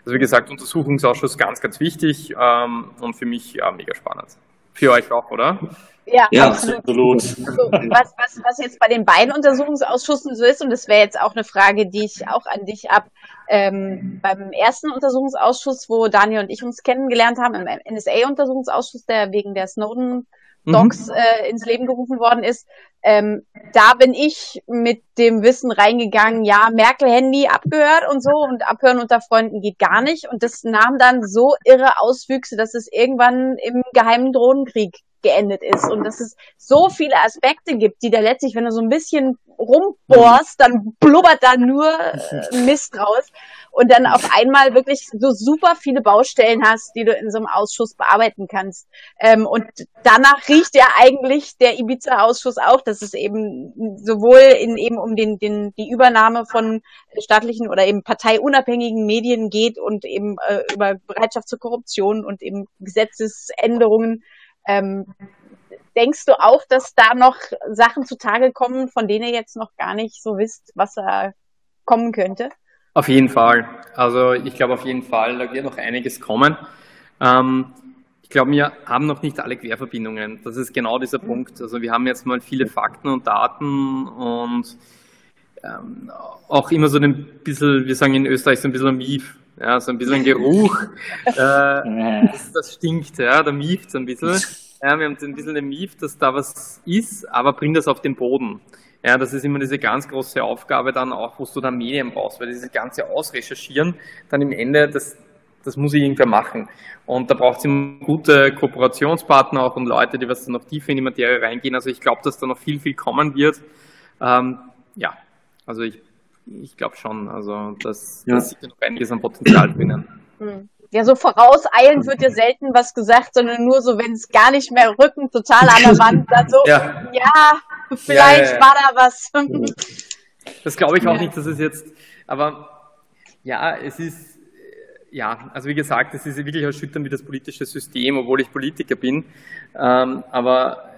Also wie gesagt, Untersuchungsausschuss ganz, ganz wichtig ähm, und für mich ja, mega spannend. Für euch auch, oder? Ja, ja absolut. absolut. Also, was, was, was jetzt bei den beiden Untersuchungsausschüssen so ist, und das wäre jetzt auch eine Frage, die ich auch an dich ab, ähm, beim ersten Untersuchungsausschuss, wo Daniel und ich uns kennengelernt haben, im NSA-Untersuchungsausschuss, der wegen der Snowden Docs mhm. äh, ins Leben gerufen worden ist. Ähm, da bin ich mit dem Wissen reingegangen, ja, Merkel-Handy abgehört und so und abhören unter Freunden geht gar nicht. Und das nahm dann so irre Auswüchse, dass es irgendwann im geheimen Drohnenkrieg geendet ist und dass es so viele Aspekte gibt, die da letztlich, wenn du so ein bisschen rumbohrst, dann blubbert da nur äh, <laughs> Mist raus und dann auf einmal wirklich so super viele Baustellen hast, die du in so einem Ausschuss bearbeiten kannst. Ähm, und danach riecht ja eigentlich der Ibiza-Ausschuss auch, dass es eben sowohl in eben um den, den die Übernahme von staatlichen oder eben parteiunabhängigen Medien geht und eben äh, über Bereitschaft zur Korruption und eben Gesetzesänderungen. Ähm, denkst du auch, dass da noch Sachen zutage kommen, von denen ihr jetzt noch gar nicht so wisst, was da kommen könnte? Auf jeden Fall. Also ich glaube auf jeden Fall, da wird noch einiges kommen. Ähm, ich glaube, wir haben noch nicht alle Querverbindungen. Das ist genau dieser Punkt. Also wir haben jetzt mal viele Fakten und Daten und ähm, auch immer so ein bisschen, wir sagen in Österreich so ein bisschen Mief, ja, so ein bisschen ein Geruch. <laughs> äh, das, das, stinkt, ja, da mieft so ein bisschen. Ja, wir haben ein bisschen den Mief, dass da was ist, aber bring das auf den Boden. Ja, das ist immer diese ganz große Aufgabe dann auch, wo du dann Medien brauchst, weil dieses ganze Ausrecherchieren dann im Ende, das, das muss ich irgendwer machen. Und da braucht es immer gute Kooperationspartner auch und Leute, die was dann noch tiefer in die Materie reingehen. Also ich glaube, dass da noch viel, viel kommen wird. Ähm, ja, also ich, ich glaube schon. Also das, ja. das sieht noch einiges an Potenzial drinnen. Hm. Ja, so vorauseilend wird ja selten was gesagt, sondern nur so, wenn es gar nicht mehr Rücken total an der Wand, dann so, ja, ja <laughs> vielleicht ja, ja, war da was. Das glaube ich auch nicht, dass es jetzt, aber ja, es ist, ja, also wie gesagt, es ist wirklich erschütternd wie das politische System, obwohl ich Politiker bin. Ähm, aber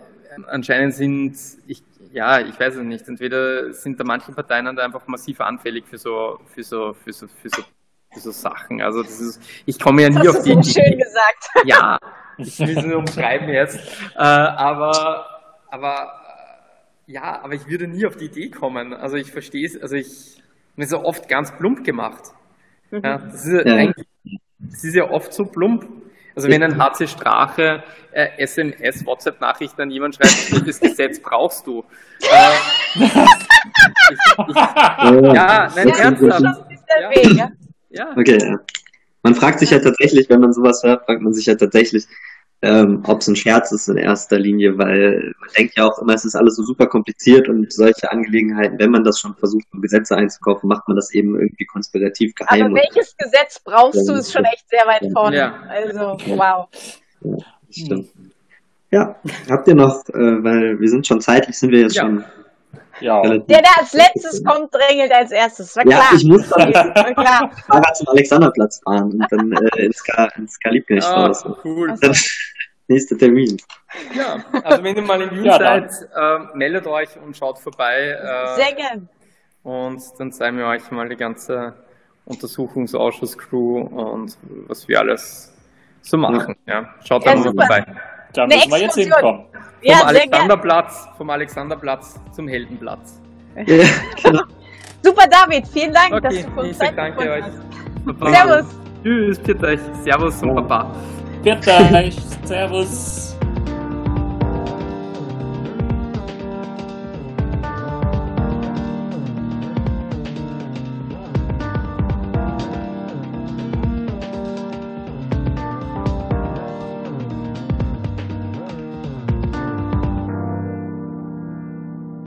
anscheinend sind, ich, ja, ich weiß es nicht, entweder sind da manche Parteien dann einfach massiv anfällig für so, für so, für so, für so so Sachen. Also das ist, ich komme ja nie das auf die. Das ist schön gesagt. Ja, ich will es nur umschreiben jetzt. Äh, aber, aber, ja, aber ich würde nie auf die Idee kommen. Also ich verstehe es, also ich, mir so oft ganz plump gemacht. Mhm. Ja, das ist ja. eigentlich, das ist ja oft so plump. Also wenn ein HC Strache äh, SMS, WhatsApp-Nachrichten an jemanden schreibt, <laughs> welches Gesetz brauchst du? Äh, ich, <laughs> ich, ja, nein, ja, ernsthaft. Ja. Weg, ja? Ja. Okay, ja. Man fragt sich ja tatsächlich, wenn man sowas hört, fragt man sich ja tatsächlich, ähm, ob es ein Scherz ist in erster Linie, weil man denkt ja auch immer, es ist alles so super kompliziert und solche Angelegenheiten, wenn man das schon versucht, um Gesetze einzukaufen, macht man das eben irgendwie konspirativ geheim. Aber welches Gesetz brauchst du, ist schon echt sehr weit vorne. Ja. Also, wow. Ja, stimmt. Ja, habt ihr noch, äh, weil wir sind schon zeitlich, sind wir jetzt ja. schon ja. Der, der als letztes kommt, drängelt als erstes. War klar. Ja, ich muss dann <laughs> klar. Fahrrad zum Alexanderplatz fahren und dann äh, ins, Ka ins Kalibknecht ah, raus. Cool. Dann, <laughs> nächster Termin. Ja, also wenn ihr mal in Wien ja, seid, äh, meldet euch und schaut vorbei. Äh, Sehr gern. Und dann zeigen wir euch mal die ganze Untersuchungsausschuss-Crew und was wir alles so machen. Ja. ja. Schaut ja, da mal vorbei. Da müssen wir jetzt hinkommen. Vom ja, Alexanderplatz, vom Alexanderplatz zum Heldenplatz. Ja, genau. Super, David, vielen Dank, okay, dass du von Zeit danke euch. Servus. Tschüss, Piet euch. Servus und Papa. Piet euch. <laughs> Servus.